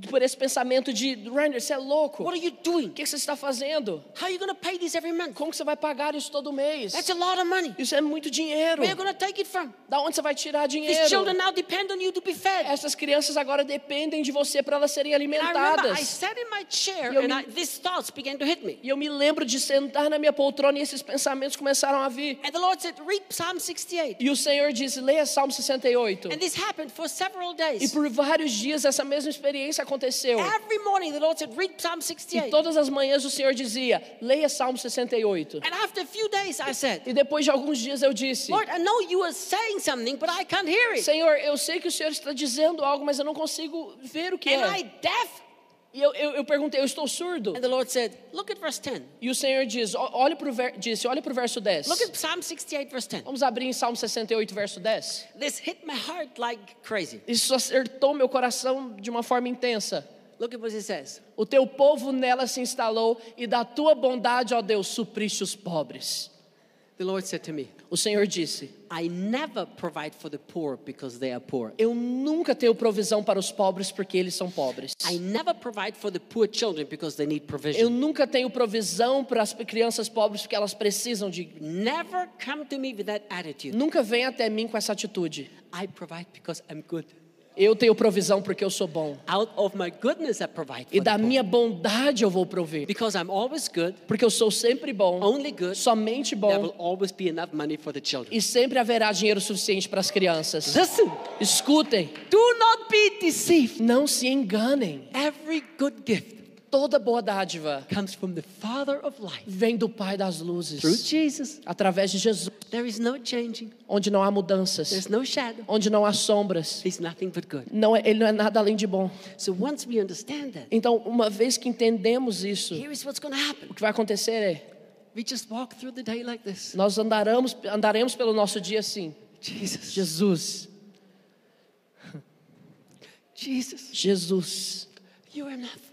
S3: Por esse pensamento de: Rainer, você é louco.
S2: What
S3: O
S2: are you doing?
S3: que você está fazendo?
S2: How are you to pay this every month?
S3: Como você vai pagar isso todo mês?
S2: That's a lot of money.
S3: Isso é muito dinheiro.
S2: Where are you to take it from?
S3: Da onde você vai tirar
S2: These
S3: dinheiro?
S2: children now depend on you to be fed.
S3: Essas crianças agora dependem de você para elas serem alimentadas.
S2: sat in my chair
S3: E eu
S2: and
S3: me-
S2: I, these thoughts began to hit me.
S3: E eu me lembro de sentar na minha poltrona e esses pensamentos começaram a vir.
S2: And the Lord said, read Psalm 68.
S3: E o Senhor disse: leia Salmo 68.
S2: And this happened for several
S3: E
S2: days.
S3: por vários dias essa mesma experiência aconteceu.
S2: Every morning the Lord said, read Psalm
S3: E
S2: 68.
S3: todas as manhãs o Senhor dizia: leia Salmo 68.
S2: And after a few days I said,
S3: E depois de alguns dias eu disse:
S2: Lord, I know you are saying something, but I can't hear it.
S3: Senhor, eu sei que o Senhor está dizendo algo, mas eu não consigo ver o que
S2: I
S3: é.
S2: deaf?
S3: E eu, eu, eu perguntei: eu estou surdo?
S2: And the Lord said, look at verse 10.
S3: E o Senhor diz, "Ó- olhe pro ver, disse: olhe para o verso 10.
S2: Look at Psalm 68, verse 10.
S3: Vamos abrir em Salmo 68, verso 10.
S2: This hit my heart like crazy.
S3: Isso acertou meu coração de uma forma intensa.
S2: Look at what it says.
S3: O teu povo nela se instalou e da tua bondade, ó Deus, supriste os pobres.
S2: The Lord said to me,
S3: O Senhor disse:
S2: I never provide for the poor because they are poor.
S3: Eu nunca tenho provisão para os pobres porque eles são pobres.
S2: I never provide for the poor children because they need
S3: Eu
S2: provision.
S3: nunca tenho provisão para as crianças pobres porque elas precisam de.
S2: Never come to me with that attitude.
S3: Nunca vem até mim com essa atitude.
S2: I provide because I'm good.
S3: Eu tenho provisão porque eu sou bom.
S2: Out of my goodness, I provide
S3: E da minha bondade eu vou prover.
S2: Because I'm always good,
S3: Porque eu sou sempre bom,
S2: only good,
S3: somente
S2: there
S3: bom.
S2: will always be enough money for the children.
S3: E sempre haverá dinheiro suficiente para as crianças.
S2: Listen,
S3: Escutem,
S2: do not be deceived.
S3: não se enganem.
S2: Every good gift
S3: Toda boa dádiva
S2: comes from the Father of life.
S3: vem do Pai das luzes,
S2: Through Jesus,
S3: através de Jesus,
S2: there is no changing,
S3: onde não há
S2: there's
S3: mudanças,
S2: no shadow.
S3: onde não há sombras.
S2: He's nothing but good.
S3: Não é, ele não é nada além de bom.
S2: So once we understand that,
S3: Então, uma vez que entendemos isso,
S2: here is what's going to happen.
S3: o que vai acontecer é
S2: We just walk through the day like this.
S3: nós andaremos, andaremos pelo nosso dia assim.
S2: Jesus,
S3: Jesus,
S2: Jesus,
S3: Jesus,
S2: you are enough.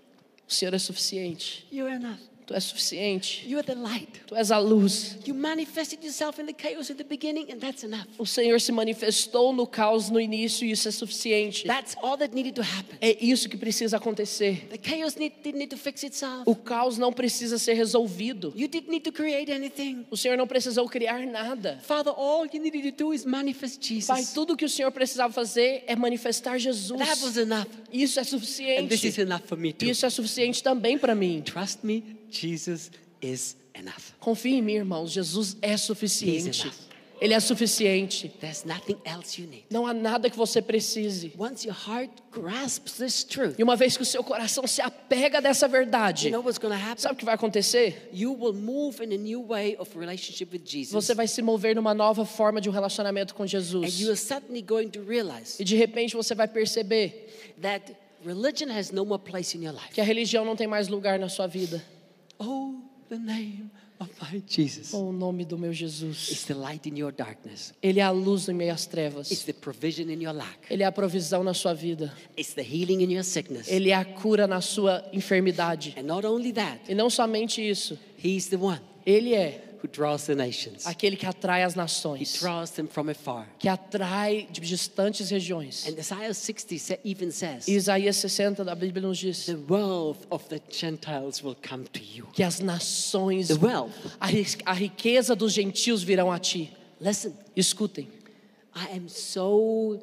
S3: O Senhor é suficiente.
S2: You are enough.
S3: Tu és suficiente.
S2: You are the light.
S3: Tu és a luz.
S2: You manifested yourself in the chaos at the beginning, and that's enough.
S3: O Senhor se manifestou no caos no início e isso é suficiente.
S2: That's all that needed to happen.
S3: É isso que precisa acontecer.
S2: The chaos need, didn't need to fix itself.
S3: O caos não precisa ser resolvido.
S2: You didn't need to create anything.
S3: O Senhor não precisou criar nada.
S2: Father, all you needed to do is manifest
S3: Pai,
S2: Jesus.
S3: tudo que o Senhor precisava fazer é manifestar
S2: That
S3: Jesus.
S2: was enough.
S3: Isso é
S2: And this is
S3: suficiente.
S2: enough for me too.
S3: Isso é suficiente também para mim.
S2: Trust me, Jesus is enough.
S3: Confie em mim, irmãos. Jesus é suficiente. Ele é suficiente.
S2: There's nothing else you need.
S3: Não há nada que você precise.
S2: Once your heart grasps this truth,
S3: E uma vez que o seu coração se apega dessa
S2: you
S3: verdade,
S2: know what's happen?
S3: sabe o que vai acontecer?
S2: You will move in a new way of relationship with Jesus.
S3: Você vai se mover numa nova forma de um relacionamento com
S2: And
S3: Jesus.
S2: you are suddenly going to realize
S3: E de repente você vai perceber
S2: that religion has no more place in your life.
S3: que a religião não tem mais lugar na sua vida.
S2: Oh, the name of my Jesus.
S3: Oh, o nome do meu
S2: It's
S3: Jesus.
S2: the light in your darkness.
S3: Ele é a luz em meio às
S2: It's
S3: trevas.
S2: the provision in your lack.
S3: Ele é a provisão na sua vida.
S2: It's the healing in your sickness.
S3: Ele é a cura na sua enfermidade.
S2: And not only that,
S3: E não somente isso.
S2: He's the one
S3: Ele é
S2: who draws the nations.
S3: aquele que atrai as
S2: He
S3: nações,
S2: draws them from afar.
S3: que atrai de distantes regiões.
S2: And Isaiah 60 sa- even says,
S3: Isaías 60 da Bíblia nos diz
S2: The wealth of the Gentiles will come to you.
S3: que as nações,
S2: The wealth.
S3: a riqueza dos gentios virão a ti.
S2: Listen,
S3: Escutem.
S2: I am so,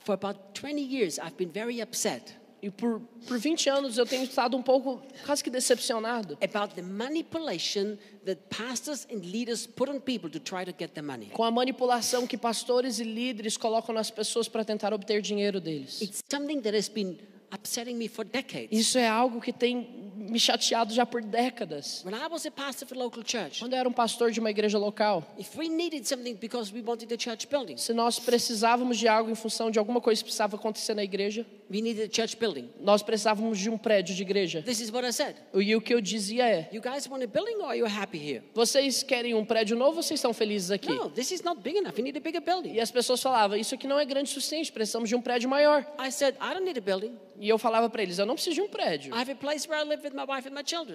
S2: for about 20 years, I've been very upset
S3: E por, por 20 anos eu tenho estado um pouco quase que decepcionado
S2: about the manipulation that pastors and leaders put on people to try to get the money.
S3: com a manipulação que pastores e líderes colocam nas pessoas para tentar obter dinheiro deles.
S2: It's something that has been upsetting me for decades.
S3: Isso é algo que tem me chateado já por décadas.
S2: When I was a pastor for a local church,
S3: Quando eu era um pastor de uma igreja local,
S2: if we needed something because we wanted the church building,
S3: se nós precisávamos de algo em função de alguma coisa que precisava acontecer na igreja,
S2: we needed a church building.
S3: nós precisávamos de um prédio de igreja.
S2: This is what I said.
S3: E o que eu dizia é:
S2: You guys want a building or are you happy here?
S3: vocês querem um prédio novo ou vocês estão felizes aqui?
S2: No, this is not big enough. You need a bigger building.
S3: E as pessoas falavam: isso aqui não é grande o suficiente, precisamos de um prédio maior.
S2: I said, I don't need a building.
S3: E eu falava para eles: eu não preciso de um prédio.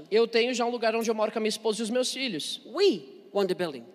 S3: Eu tenho já um lugar onde eu moro com a minha esposa e os meus filhos.
S2: We.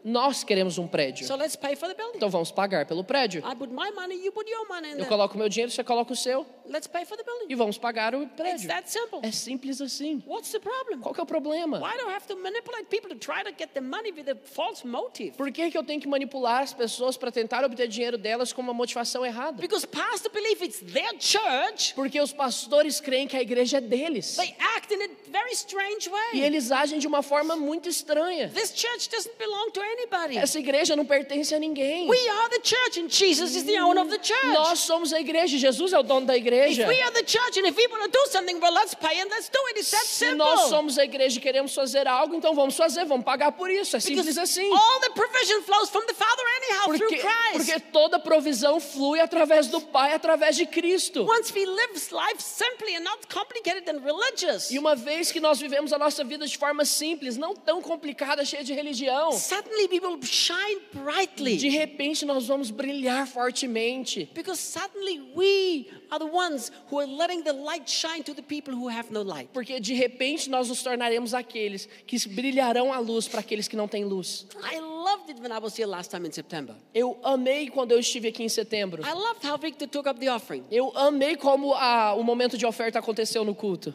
S3: Nós queremos um prédio.
S2: So let's pay for the building.
S3: Então vamos pagar pelo prédio.
S2: I put my money, you put your money in
S3: Eu coloco meu dinheiro, você coloca o seu
S2: Let's pay for the building.
S3: e vamos pagar o
S2: It's
S3: prédio.
S2: that simple.
S3: É simples assim.
S2: What's the problem?
S3: Qual que é o problema?
S2: Why do I have to manipulate people to try to get the money with a false motive?
S3: Por que, que eu tenho que manipular as pessoas para tentar obter dinheiro delas com uma motivação errada?
S2: Because pastors believe it's their church.
S3: Porque os pastores creem que a igreja é deles.
S2: They act in a very strange
S3: E
S2: way.
S3: eles agem de uma forma muito estranha.
S2: This church doesn't belong to anybody.
S3: Essa igreja não pertence a ninguém.
S2: We are the church and Jesus is the owner of the church.
S3: Nós somos a igreja, Jesus é o dono da
S2: If
S3: igreja.
S2: we are the church and if we want to do something, well, let's pay and let's do it. It's that
S3: Se
S2: simple.
S3: nós somos a igreja e queremos fazer algo, então vamos fazer, vamos pagar por isso. É simples
S2: Because
S3: assim.
S2: all the provision flows from the Father anyhow
S3: Porque,
S2: through Christ.
S3: porque toda provisão flui através do Pai, através de Cristo.
S2: Once we live life simply and not complicated and religious,
S3: E uma vez que nós vivemos a nossa vida de forma simples, não tão complicada, cheia de religião,
S2: suddenly we will shine
S3: de
S2: brightly.
S3: repente nós vamos brilhar fortemente.
S2: Because suddenly we are the ones who are letting the light shine to the people who have no light.
S3: Porque de repente nós nos tornaremos aqueles que brilharão a luz para aqueles que não têm luz.
S2: I loved it when I was here last time in September.
S3: Eu amei quando eu estive aqui em setembro.
S2: I loved how Victor took up the offering.
S3: Eu amei como a- o momento de oferta aconteceu no culto.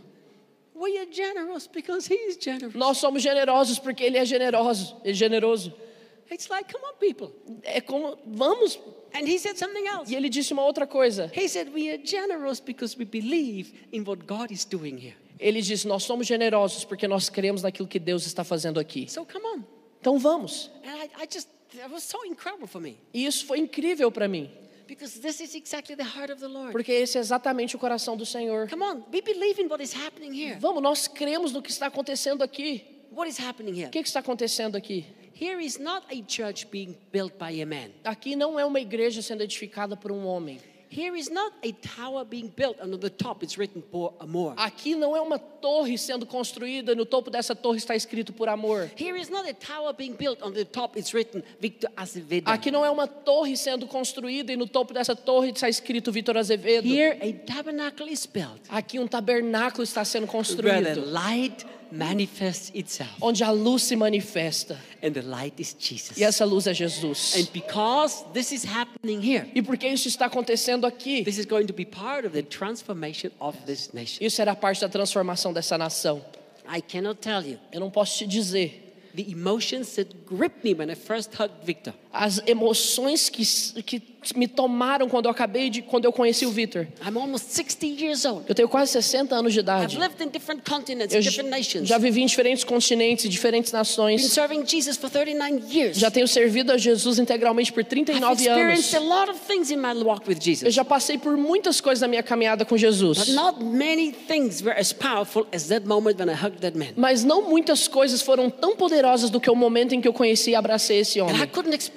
S3: Nós somos generosos porque Ele é generoso, ele é generoso.
S2: It's like, come on, people.
S3: É como, vamos.
S2: And he said something else.
S3: E ele disse uma outra coisa.
S2: He said, We are generous because we believe in what God is doing here.
S3: Ele disse: Nós somos generosos porque nós cremos naquilo que Deus está fazendo aqui.
S2: So come on.
S3: Então vamos.
S2: And I, I just, that was so incredible for me
S3: E isso foi incrível para mim,
S2: because this is exactly the heart of the Lord.
S3: porque esse é exatamente o coração do Senhor.
S2: Come on, we believe in what is happening here.
S3: Vamos, nós cremos no que está acontecendo aqui.
S2: What is happening here?
S3: O que, está acontecendo aqui?
S2: Here is not a church being built by a man.
S3: Aqui não é uma igreja sendo edificada por um homem.
S2: Here is not a tower being built, and on the top it's written por amor.
S3: Aqui não é uma torre sendo construída e no topo dessa torre está escrito por amor.
S2: Here is not a tower being built, on the top it's written Victor Azevedo.
S3: Aqui não é uma torre sendo construída e no topo dessa torre está escrito Vitor Azevedo.
S2: Here a tabernacle is built
S3: Aqui um tabernáculo está sendo
S2: where the
S3: construído,
S2: light manifests itself,
S3: onde a luz se manifesta.
S2: and the light is Jesus.
S3: E essa luz é Jesus.
S2: And because this is happening here,
S3: E porque isso está acontecendo aqui,
S2: this is going to be part of the transformation of this nation.
S3: isso será parte da transformação dessa nação.
S2: I cannot tell you
S3: Eu não posso te dizer
S2: the emotions that gripped me when I first hugged Victor.
S3: As emoções que, que me tomaram quando eu acabei de quando eu conheci o Vitor.
S2: I'm almost 60 years old.
S3: Eu tenho quase 60 anos de
S2: I've
S3: idade.
S2: lived in different continents,
S3: Eu
S2: different nations.
S3: já vivi em diferentes continentes, e diferentes
S2: Been
S3: nações.
S2: serving Jesus for 39 years.
S3: Já tenho servido a Jesus integralmente por
S2: I've
S3: 39 anos.
S2: experienced a lot of things in my walk with
S3: Eu já passei por muitas coisas na minha caminhada com Jesus.
S2: But not many things were as powerful as that moment when I hugged that man.
S3: Mas não muitas coisas foram tão poderosas do que o momento em que eu conheci e abracei esse homem.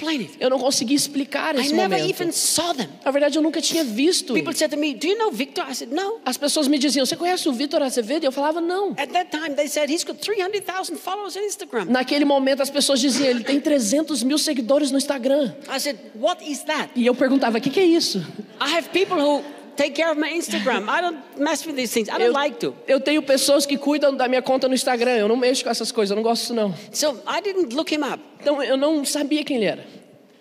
S2: Explain it.
S3: Eu não consegui explicar
S2: I
S3: esse
S2: never
S3: momento.
S2: even saw them.
S3: Na verdade, eu nunca tinha visto.
S2: People said to me, Do you know Victor? I said, No.
S3: As pessoas me diziam: Você conhece o Vitor Azevedo? Eu falava: Não.
S2: At that time, they said he's got 300,000 followers on Instagram.
S3: Naquele momento, as pessoas diziam: Ele tem 300 mil seguidores no Instagram.
S2: I said, What is that?
S3: E eu perguntava: O que, que é isso?
S2: I have people who take care of my Instagram. I don't mess with these things. I don't
S3: Eu,
S2: like to.
S3: eu tenho pessoas que cuidam da minha conta no Instagram. Eu não mexo com essas coisas, eu não gosto disso, não.
S2: So I didn't look him up.
S3: Então, eu não sabia quem ele era.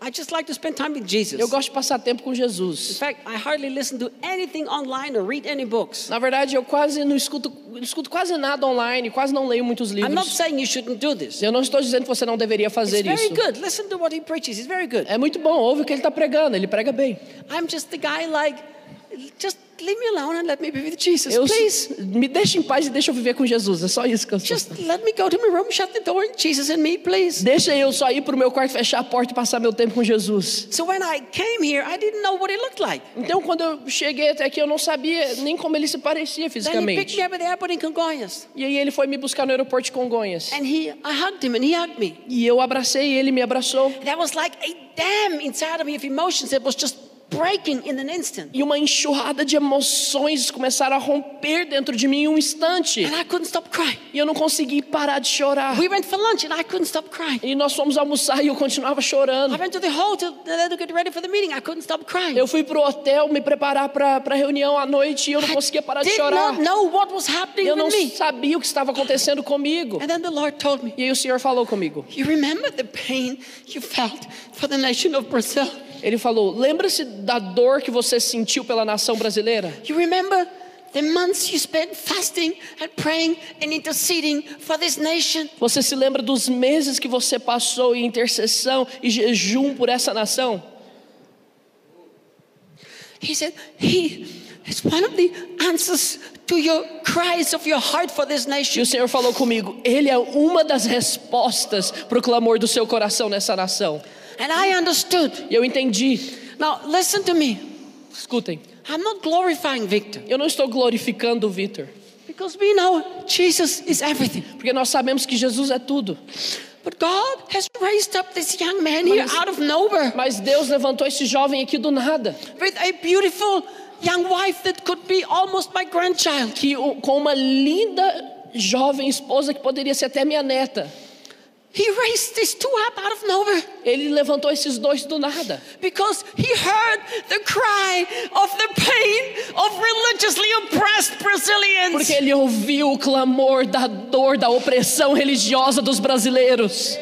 S2: I just like to spend time with Jesus.
S3: Eu gosto de passar tempo com
S2: In
S3: Jesus.
S2: fact, I hardly listen to anything online or read any books.
S3: Na verdade, eu quase não escuto, escuto quase nada online, quase não leio muitos
S2: I'm not
S3: livros.
S2: saying you shouldn't do this.
S3: Eu não estou dizendo que você não deveria
S2: It's
S3: fazer
S2: very
S3: isso.
S2: good. Listen to what he preaches. It's very good.
S3: É muito bom, ouve o que ele está pregando, ele prega bem.
S2: I'm just the guy like, just leave me alone and let me be with Jesus,
S3: Eu,
S2: please.
S3: me deixa em paz e deixa eu viver com Jesus. É só isso que eu sou.
S2: Just let me go to my room, shut the door, and Jesus and me, please.
S3: Deixa eu só ir pro meu quarto, fechar a porta e passar meu tempo com Jesus.
S2: So when I came here, I didn't know what he looked like.
S3: Então, quando eu cheguei até aqui, eu não sabia nem como ele se parecia
S2: Then he picked
S3: fisicamente.
S2: me up at the airport in Congonhas.
S3: E aí ele foi me buscar no aeroporto de Congonhas.
S2: And he, I hugged him and he hugged me.
S3: E eu abracei ele, me abraçou.
S2: There was like a dam inside of me of emotions that was just breaking in an instant.
S3: E uma enxurrada de emoções começaram a romper dentro de mim em um instante.
S2: And I couldn't stop crying.
S3: E eu não consegui parar de chorar.
S2: We went for lunch and I couldn't stop crying.
S3: E nós fomos almoçar e eu continuava
S2: I
S3: chorando.
S2: went to the hotel to get ready for the meeting. I couldn't stop crying.
S3: Eu fui pro hotel me preparar para a reunião à noite e eu não conseguia parar de
S2: Did
S3: chorar.
S2: not know what was happening
S3: Eu não
S2: with me.
S3: sabia o que estava acontecendo comigo.
S2: And then the Lord told me,
S3: E aí o Senhor falou comigo.
S2: You remember the pain you felt for the nation of Brazil?
S3: Ele falou: Lembra-se da dor que você sentiu pela nação brasileira?
S2: You remember the months you spent fasting and praying and interceding for this nation?
S3: Você se lembra dos meses que você passou em intercessão e jejum por essa nação?
S2: He said, He is one of the answers to your cries of your heart for this
S3: E
S2: nation.
S3: o Senhor falou comigo: Ele é uma das respostas para o clamor do seu coração nessa nação.
S2: And I understood.
S3: E eu entendi.
S2: Now, listen to me.
S3: Escutem,
S2: I'm not glorifying Victor
S3: eu não estou glorificando o Vitor,
S2: because we know Jesus is everything.
S3: porque nós sabemos que Jesus é tudo.
S2: But God has raised up this young man here
S3: Mas-
S2: out of nowhere
S3: Mas Deus levantou esse jovem aqui do nada,
S2: with a beautiful young wife that could be almost my grandchild.
S3: que com uma linda jovem esposa que poderia ser até minha neta.
S2: He raised these two up out of nowhere
S3: Ele levantou esses dois do nada.
S2: because he heard the cry of the pain of religiously oppressed Brazilians.
S3: Porque ele ouviu o clamor da dor, da opressão religiosa dos brasileiros.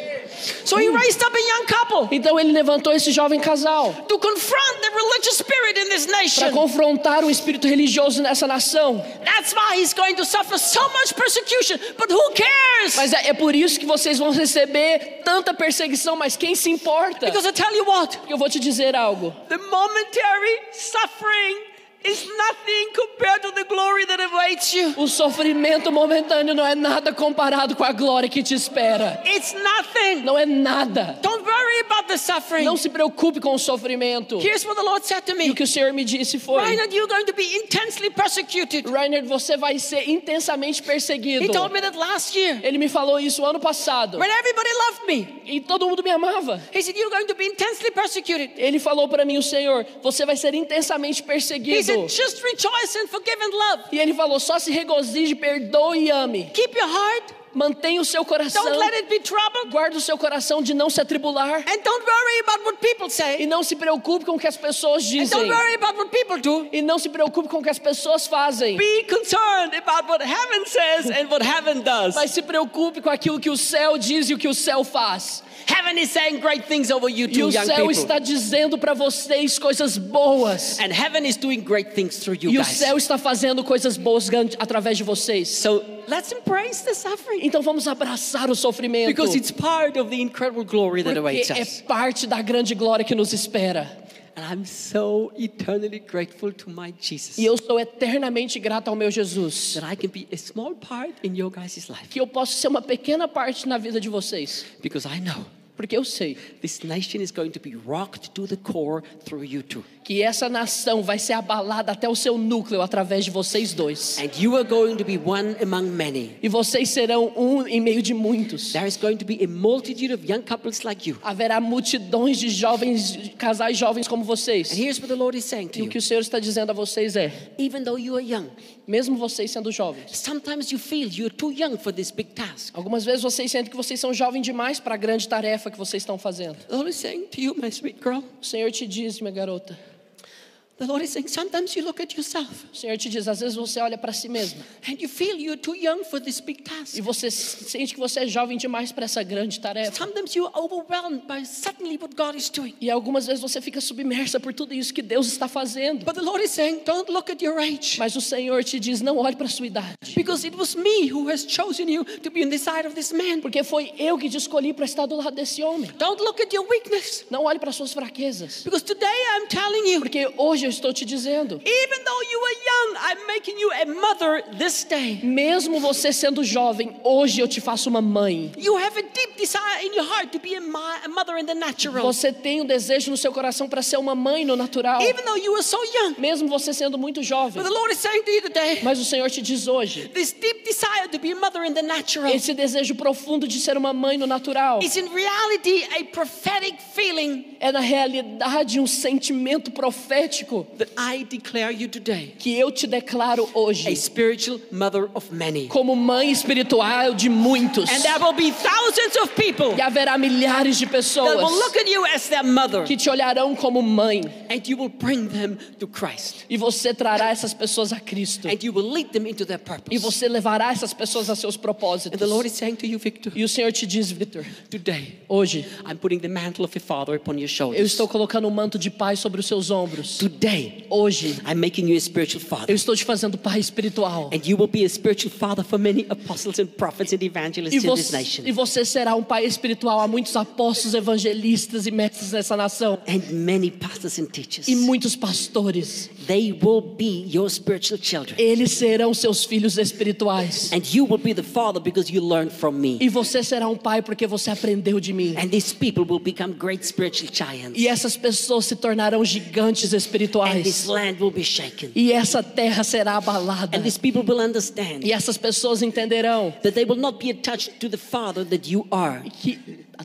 S2: So he raised up a young couple
S3: Então ele levantou esse jovem casal
S2: to confront the religious spirit in this
S3: para
S2: nation.
S3: confrontar o espírito religioso nessa nação.
S2: That's why he's going to suffer so much persecution. But who cares?
S3: Mas é, é por isso que vocês vão receber tanta perseguição, mas quem se importa?
S2: Because I tell you what,
S3: Porque eu vou te dizer algo.
S2: the momentary suffering is nothing compared to the glory that awaits you.
S3: O sofrimento momentâneo não é nada comparado com a glória que te espera.
S2: It's nothing.
S3: Não é nada.
S2: Don't worry about the suffering.
S3: Não se preocupe com o sofrimento.
S2: Here's what the Lord said to
S3: E
S2: me
S3: o que o Senhor me disse foi:
S2: Reinhard, you're going to be intensely persecuted.
S3: Rainer, você vai ser intensamente
S2: He
S3: perseguido.
S2: told me that last year
S3: Ele me falou isso ano passado.
S2: when everybody loved me.
S3: E todo mundo me amava.
S2: He said, You're going to be intensely persecuted.
S3: Ele falou para mim, o Senhor, você vai ser intensamente
S2: He
S3: perseguido.
S2: Said, Just rejoice and forgive and love.
S3: E ele falou, só se regozije, perdoe e ame.
S2: Keep your heart.
S3: Mantenha o seu coração.
S2: Don't let it be troubled.
S3: Guarde o seu coração de não se atribular.
S2: And don't worry about what people
S3: E
S2: say.
S3: não se preocupe com o que as pessoas
S2: And
S3: dizem.
S2: don't worry about what people do.
S3: E não se preocupe com o que as pessoas fazem.
S2: Be concerned about what heaven says and what heaven does.
S3: Mas se preocupe com aquilo que o céu diz e o que o céu faz.
S2: Heaven is saying great things over you
S3: E
S2: too,
S3: o
S2: young
S3: céu
S2: people.
S3: está dizendo para vocês coisas boas.
S2: And heaven is doing great things through you
S3: E o
S2: guys.
S3: céu está fazendo coisas boas através de vocês.
S2: So let's embrace the suffering.
S3: Então vamos abraçar o sofrimento.
S2: Because it's part of the incredible glory that awaits
S3: Porque é
S2: us.
S3: parte da grande glória que nos espera.
S2: And I'm so eternally grateful to my Jesus
S3: E eu sou eternamente grato ao meu Jesus.
S2: that I can be a small part in your guys' life.
S3: Que eu posso ser uma pequena parte na vida de vocês.
S2: Because I know
S3: Porque eu sei
S2: this nation is going to be rocked to the core through you two.
S3: Que essa nação vai ser abalada até o seu núcleo através de vocês dois.
S2: And you are going to be one among many.
S3: E vocês serão um em meio de muitos.
S2: There is going to be a multitude of young couples like you.
S3: Haverá multidões de jovens, casais jovens como vocês.
S2: And here's what the Lord is saying to
S3: E o
S2: you.
S3: que o Senhor está dizendo a vocês é:
S2: Even though you are young,
S3: mesmo vocês sendo jovens,
S2: sometimes you feel you're too young for this big task.
S3: algumas vezes vocês sentem que vocês são jovens demais para a grande tarefa que vocês estão fazendo.
S2: The Lord is saying to you, my sweet girl,
S3: O Senhor te diz, minha garota.
S2: The Lord is saying, sometimes you look at yourself
S3: O Senhor te diz, às vezes você olha para si mesma
S2: and you feel you're too young for this big task.
S3: e você sente que você é jovem demais para essa grande tarefa.
S2: Sometimes you're overwhelmed by suddenly what God is doing.
S3: E algumas vezes você fica submersa por tudo isso que Deus está fazendo.
S2: But the Lord is saying, don't look at your age.
S3: Mas o Senhor te diz, não olhe para a sua idade.
S2: Because it was me who has chosen you to be on the side of this man.
S3: Porque foi eu que te escolhi para estar do lado desse homem.
S2: Don't look at your weakness.
S3: Não olhe para suas fraquezas.
S2: Because today I'm telling you,
S3: Porque hoje estou te dizendo.
S2: Even though you are young, I'm making you a mother this day.
S3: Mesmo você sendo jovem, hoje eu te faço uma mãe.
S2: You have a deep desire in your heart to be a, ma- a mother in the natural.
S3: Você tem um desejo no seu coração para ser uma mãe no natural.
S2: So young.
S3: Mesmo você sendo muito jovem.
S2: But the Lord is saying to you today,
S3: Mas o Senhor te diz hoje,
S2: this deep desire to be a mother in the natural
S3: esse desejo profundo de ser uma mãe no natural
S2: is in reality a prophetic feeling
S3: é na realidade um sentimento profético
S2: that I declare you today
S3: que eu te declaro
S2: a
S3: hoje
S2: spiritual mother of many.
S3: como mãe espiritual de muitos.
S2: And there will be thousands of people
S3: E haverá milhares de
S2: that will
S3: pessoas
S2: look at you as their mother
S3: que te olharão como mãe
S2: and you will bring them to Christ
S3: e você trará essas pessoas a Cristo
S2: and you will lead them into their
S3: e você levará essas pessoas a seus
S2: And
S3: propósitos.
S2: the Lord is saying to you, Victor,
S3: E o Senhor te diz, Victor,
S2: today
S3: hoje
S2: I'm putting the mantle of a father upon your
S3: eu estou colocando um manto de pai sobre os seus ombros.
S2: Today
S3: Hoje
S2: I'm making you a spiritual
S3: eu
S2: father.
S3: estou te fazendo pai espiritual.
S2: And you will be a spiritual father for many apostles and prophets and
S3: E
S2: evangelists in this nation.
S3: e você será um pai espiritual a muitos apóstolos, evangelistas e mestres nessa nação.
S2: And many pastors and teachers.
S3: E muitos pastores.
S2: They will be your spiritual children.
S3: Eles serão seus filhos espirituais.
S2: And you will be the father because you learned from me.
S3: E você será um pai porque você aprendeu de mim.
S2: And these people will become great spiritual giants.
S3: E essas pessoas se tornarão gigantes
S2: this
S3: espirituais. E essa terra será abalada.
S2: And these people will understand
S3: E essas pessoas entenderão
S2: that they will not be attached to the father that you are.
S3: que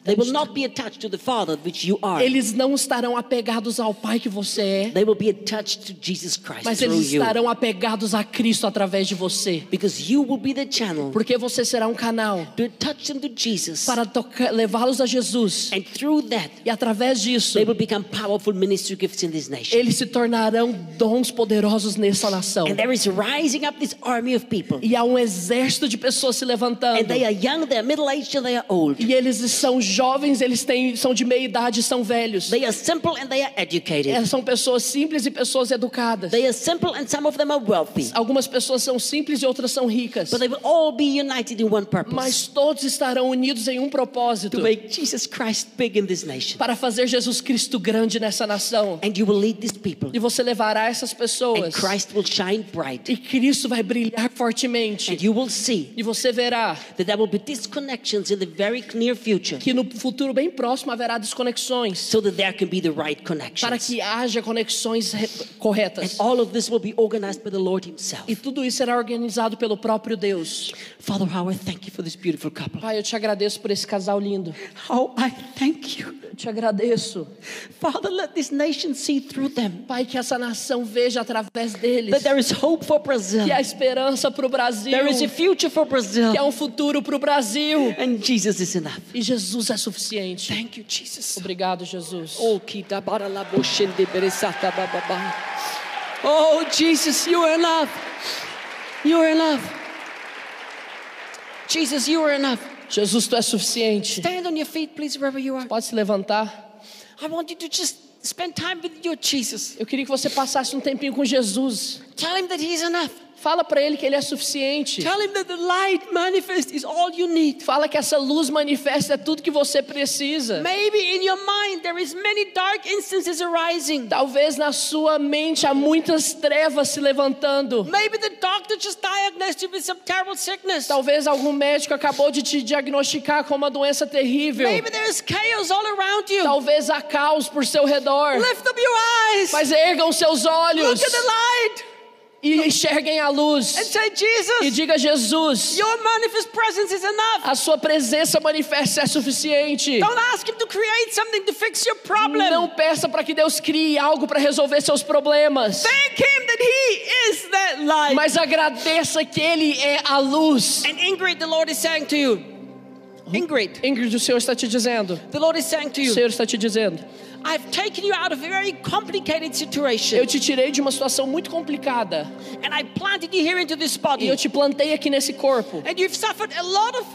S2: They will not be attached to the father which you are.
S3: eles não estarão apegados ao pai que você é,
S2: They will be attached to Jesus Christ
S3: mas
S2: through
S3: eles
S2: you.
S3: estarão apegados a Cristo através de você.
S2: Because you will be the channel
S3: Porque você será um canal
S2: to touch them to Jesus.
S3: para levá-los a Jesus.
S2: And through that,
S3: E através disso,
S2: they will become powerful ministry gifts in this nation.
S3: eles se tornarão dons poderosos nessa nação.
S2: And there is rising up this army of people.
S3: E há um exército de pessoas se levantando.
S2: And they are young, they are middle aged, and they are old.
S3: E eles são jovens, eles têm, são de meia idade, são velhos.
S2: They are simple and they are educated.
S3: É, São pessoas simples e pessoas educadas.
S2: They are simple and some of them are wealthy.
S3: Algumas pessoas são simples e outras são ricas.
S2: But they will all be united in one purpose
S3: Mas todos estarão unidos em um propósito
S2: to make Jesus Christ big in this nation.
S3: para fazer Jesus Cristo grande nessa nação.
S2: And you will lead these people.
S3: E você levará essas
S2: And
S3: pessoas.
S2: Christ will shine bright.
S3: E Cristo vai brilhar
S2: And
S3: fortemente.
S2: you will see
S3: E você verá
S2: that there will be disconnections in the very near future
S3: que no futuro bem próximo haverá desconexões
S2: so that there can be the right
S3: para que haja conexões
S2: And
S3: corretas.
S2: all of this will be organized by the Lord Himself.
S3: E tudo isso será organizado pelo próprio Deus.
S2: Father, how I thank you for this beautiful couple.
S3: Pai, eu te agradeço por esse casal lindo.
S2: How I thank you.
S3: Eu te agradeço.
S2: Father, let this nation see through them
S3: Pai, que essa nação veja através deles
S2: that there is hope for Brazil.
S3: que há esperança para o Brasil,
S2: There is a future for Brazil.
S3: que há um futuro para o Brasil.
S2: And Jesus is enough.
S3: E Jesus é suficiente.
S2: Thank you, Jesus.
S3: Obrigado, Jesus.
S2: Oh. Oh, Jesus, you are enough. You are enough. Jesus, you are enough.
S3: Jesus, tu é suficiente.
S2: Stand on your feet, please, wherever you are.
S3: Pode se levantar.
S2: I want you to just spend time with your Jesus.
S3: Eu queria que você passasse um tempinho com Jesus.
S2: Tell him that he is enough.
S3: Fala para ele que ele é suficiente.
S2: Tell him that the light manifest is all you need.
S3: Fala que essa luz manifesta é tudo que você precisa.
S2: Maybe in your mind there is many dark instances arising.
S3: Talvez na sua mente há muitas trevas se levantando.
S2: Maybe the doctor just diagnosed you with some terrible sickness.
S3: Talvez algum médico acabou de te diagnosticar com uma doença terrível.
S2: Maybe there is chaos all around you.
S3: Talvez há caos por seu redor.
S2: Lift up your eyes.
S3: Mas ergam seus olhos
S2: Look at the light
S3: e enxerguem a luz.
S2: and say,
S3: E diga, Jesus,
S2: your manifest presence is enough.
S3: a sua presença manifesta é suficiente.
S2: Don't ask him to create something to fix your problem.
S3: Não peça para que Deus crie algo para resolver seus problemas.
S2: Thank him that he is that light.
S3: Mas agradeça que Ele é a luz.
S2: and Ingrid, the Lord is saying to you, Ingrid,
S3: Ingrid, o Senhor está te dizendo.
S2: the Lord is saying to
S3: O
S2: you,
S3: Senhor está te dizendo.
S2: I've taken you out of a very complicated situation
S3: Eu te tirei de uma situação muito complicada.
S2: and I planted you here into this
S3: E
S2: body.
S3: eu te plantei aqui nesse corpo.
S2: And you've suffered a lot of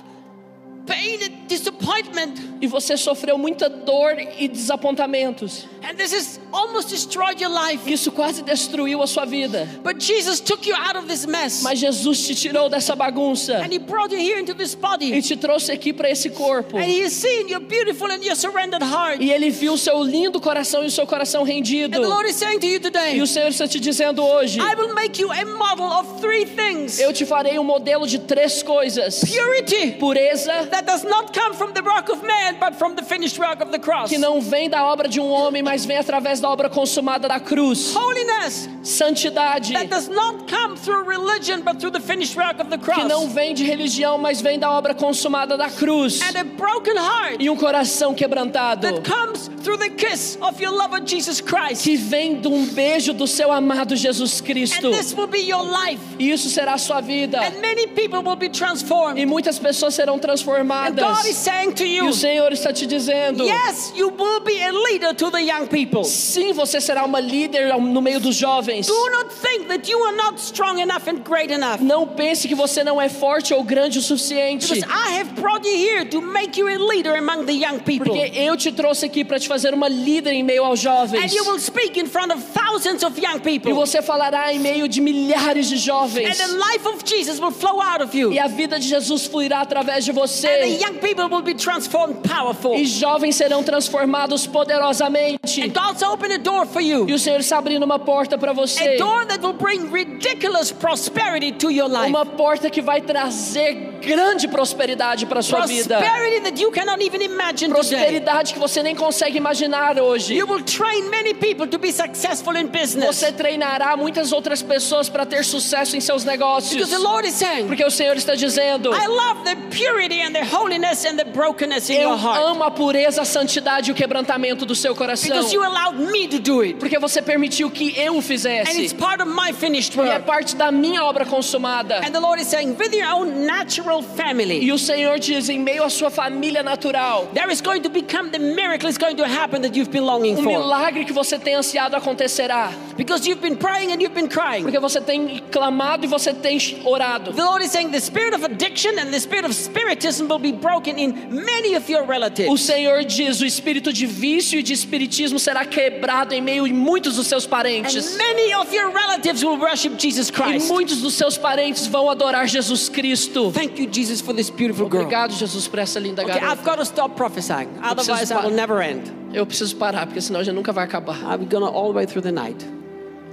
S2: pain and disappointment.
S3: E você sofreu muita dor e desapontamentos.
S2: And this has almost destroyed your life.
S3: Isso quase destruiu a sua vida.
S2: But Jesus took you out of this mess.
S3: Mas Jesus te tirou dessa bagunça
S2: And He brought you here into this
S3: e
S2: body.
S3: te trouxe aqui para esse corpo.
S2: And He has seen your beautiful and your surrendered heart.
S3: E ele viu seu lindo coração e o seu coração rendido.
S2: And the Lord is saying to you today,
S3: E o Senhor está te dizendo hoje:
S2: I will make you a model of three things
S3: Eu te farei um modelo de três coisas:
S2: purity,
S3: pureza,
S2: that does not come from the work of man, but from the finished work of the cross.
S3: que não vem da obra de um homem, mas vem através da obra consumada da cruz.
S2: Holiness,
S3: Santidade,
S2: that does not come through religion, but through the finished work of the
S3: que
S2: cross.
S3: não vem de religião, mas vem da obra consumada da cruz.
S2: And a broken heart
S3: E um coração quebrantado,
S2: that comes through the kiss of your lover Jesus Christ.
S3: que vem de um beijo do seu amado Jesus Cristo.
S2: And this will be your life.
S3: E isso será a sua vida.
S2: And many people will be transformed.
S3: E muitas pessoas serão transformadas.
S2: God is saying to
S3: E
S2: you,
S3: o Senhor está te dizendo:
S2: yes, you will be a leader to the young people.
S3: sim, você será uma líder no meio dos jovens.
S2: Do not think that you are not strong enough and great enough.
S3: Não pense que você não é forte ou grande o suficiente.
S2: Because I have brought you here to make you a leader among the young people.
S3: Porque eu te trouxe aqui para te fazer uma líder em meio aos
S2: And
S3: jovens.
S2: you will speak in front of thousands of young
S3: E
S2: people.
S3: você falará em meio de milhares de
S2: And
S3: jovens.
S2: the life of Jesus will flow out of you.
S3: E a vida de Jesus fluirá através de
S2: And
S3: você.
S2: Young people will be transformed powerful.
S3: E jovens serão transformados poderosamente.
S2: And God's opened a door for you.
S3: E o Senhor está abrindo uma porta para
S2: A
S3: você.
S2: door that will bring ridiculous prosperity to your life.
S3: Uma porta que vai trazer grande prosperidade para sua vida.
S2: Prosperity that you cannot even imagine today.
S3: Prosperidade que você nem consegue imaginar hoje.
S2: You will train many people to be successful in business.
S3: Você treinará muitas outras pessoas para ter sucesso em seus negócios.
S2: Because the Lord is saying,
S3: Porque o Senhor está dizendo:
S2: I love the purity and the holiness and the brokenness in
S3: Eu
S2: your heart.
S3: amo a pureza, a santidade e o quebrantamento do seu coração.
S2: Because you allowed me to do it.
S3: Porque você permitiu que eu o
S2: And it's
S3: fizesse.
S2: part of my finished
S3: E é parte da minha obra consumada.
S2: And the Lord is saying, with your own natural family,
S3: E o Senhor diz: em meio à sua família natural,
S2: there is going to become the miracle is going to happen that you've been longing
S3: o
S2: for.
S3: milagre que você tem ansiado acontecerá.
S2: Because you've been praying and you've been crying.
S3: Porque você tem clamado e você tem orado.
S2: The Lord is saying the spirit of addiction and the spirit of spiritism will be broken in many of your
S3: O
S2: relatives.
S3: Senhor diz: o espírito de vício e de espiritismo será quebrado em meio de muitos dos seus
S2: And
S3: parentes.
S2: many of your relatives will worship Jesus
S3: E
S2: Christ.
S3: muitos dos seus parentes vão adorar Jesus Cristo.
S2: Thank you, Jesus, for this beautiful girl.
S3: Obrigado, Jesus, por essa linda
S2: Okay,
S3: garota.
S2: I've got to stop prophesying. Otherwise, I will never end.
S3: Eu preciso parar, porque senão já nunca vai acabar.
S2: I'm gonna all the way through the night.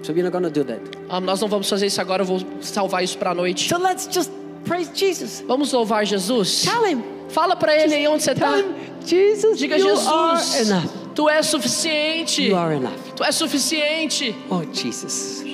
S2: So we're not gonna do that.
S3: Ah, nós não vamos fazer isso agora, eu vou salvar isso para a noite.
S2: So let's just praise Jesus.
S3: Vamos louvar Jesus?
S2: Tell him.
S3: Fala para ele aí onde você está.
S2: Jesus,
S3: Diga,
S2: you
S3: Jesus,
S2: are enough.
S3: tu és suficiente.
S2: You are enough.
S3: Tu és suficiente.
S2: Oh, Jesus.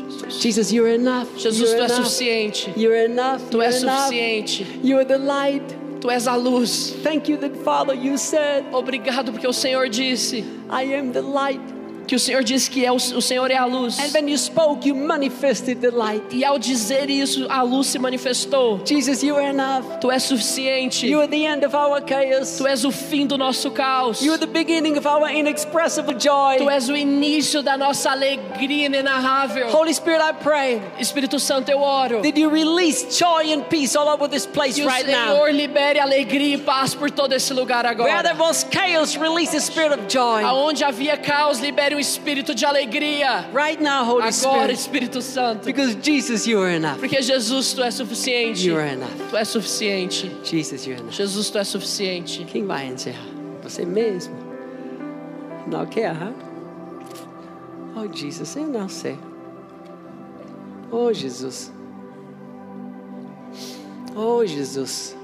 S2: Jesus, you're enough.
S3: Jesus,
S2: you're
S3: tu és
S2: enough.
S3: suficiente.
S2: You're enough.
S3: Tu
S2: you're
S3: és
S2: enough.
S3: suficiente.
S2: You are the light.
S3: Tu és a luz.
S2: Thank you that, Father, you said,
S3: Obrigado porque o Senhor disse
S2: I am the light.
S3: Que o Senhor disse que é o, o Senhor é a luz.
S2: And when you spoke, you manifested the light.
S3: E ao dizer isso, a luz se manifestou.
S2: Jesus, you are enough.
S3: Tu és suficiente.
S2: You are the end of our chaos.
S3: Tu és o fim do nosso caos.
S2: You are the beginning of our inexpressible joy.
S3: Tu és o início da nossa alegria inenarrável.
S2: Holy Spirit, I pray
S3: Espírito Santo, eu oro.
S2: that you release joy and peace all over this place
S3: Que o
S2: right now.
S3: Senhor libere alegria e paz por todo esse lugar
S2: Where there
S3: agora.
S2: was chaos, release the spirit of joy.
S3: Aonde havia caos, libere um espírito de alegria.
S2: Right now, Holy
S3: Agora,
S2: Spirit.
S3: Espírito Santo.
S2: Because Jesus, you are enough.
S3: Porque Jesus, tu és suficiente.
S2: You are enough.
S3: Tu és suficiente.
S2: Jesus, you are enough.
S3: Jesus, tu és suficiente.
S2: Quem vai encerrar? Você mesmo? Não quer? Huh? Oh, Jesus, eu não sei. Oh, Jesus. Oh, Jesus.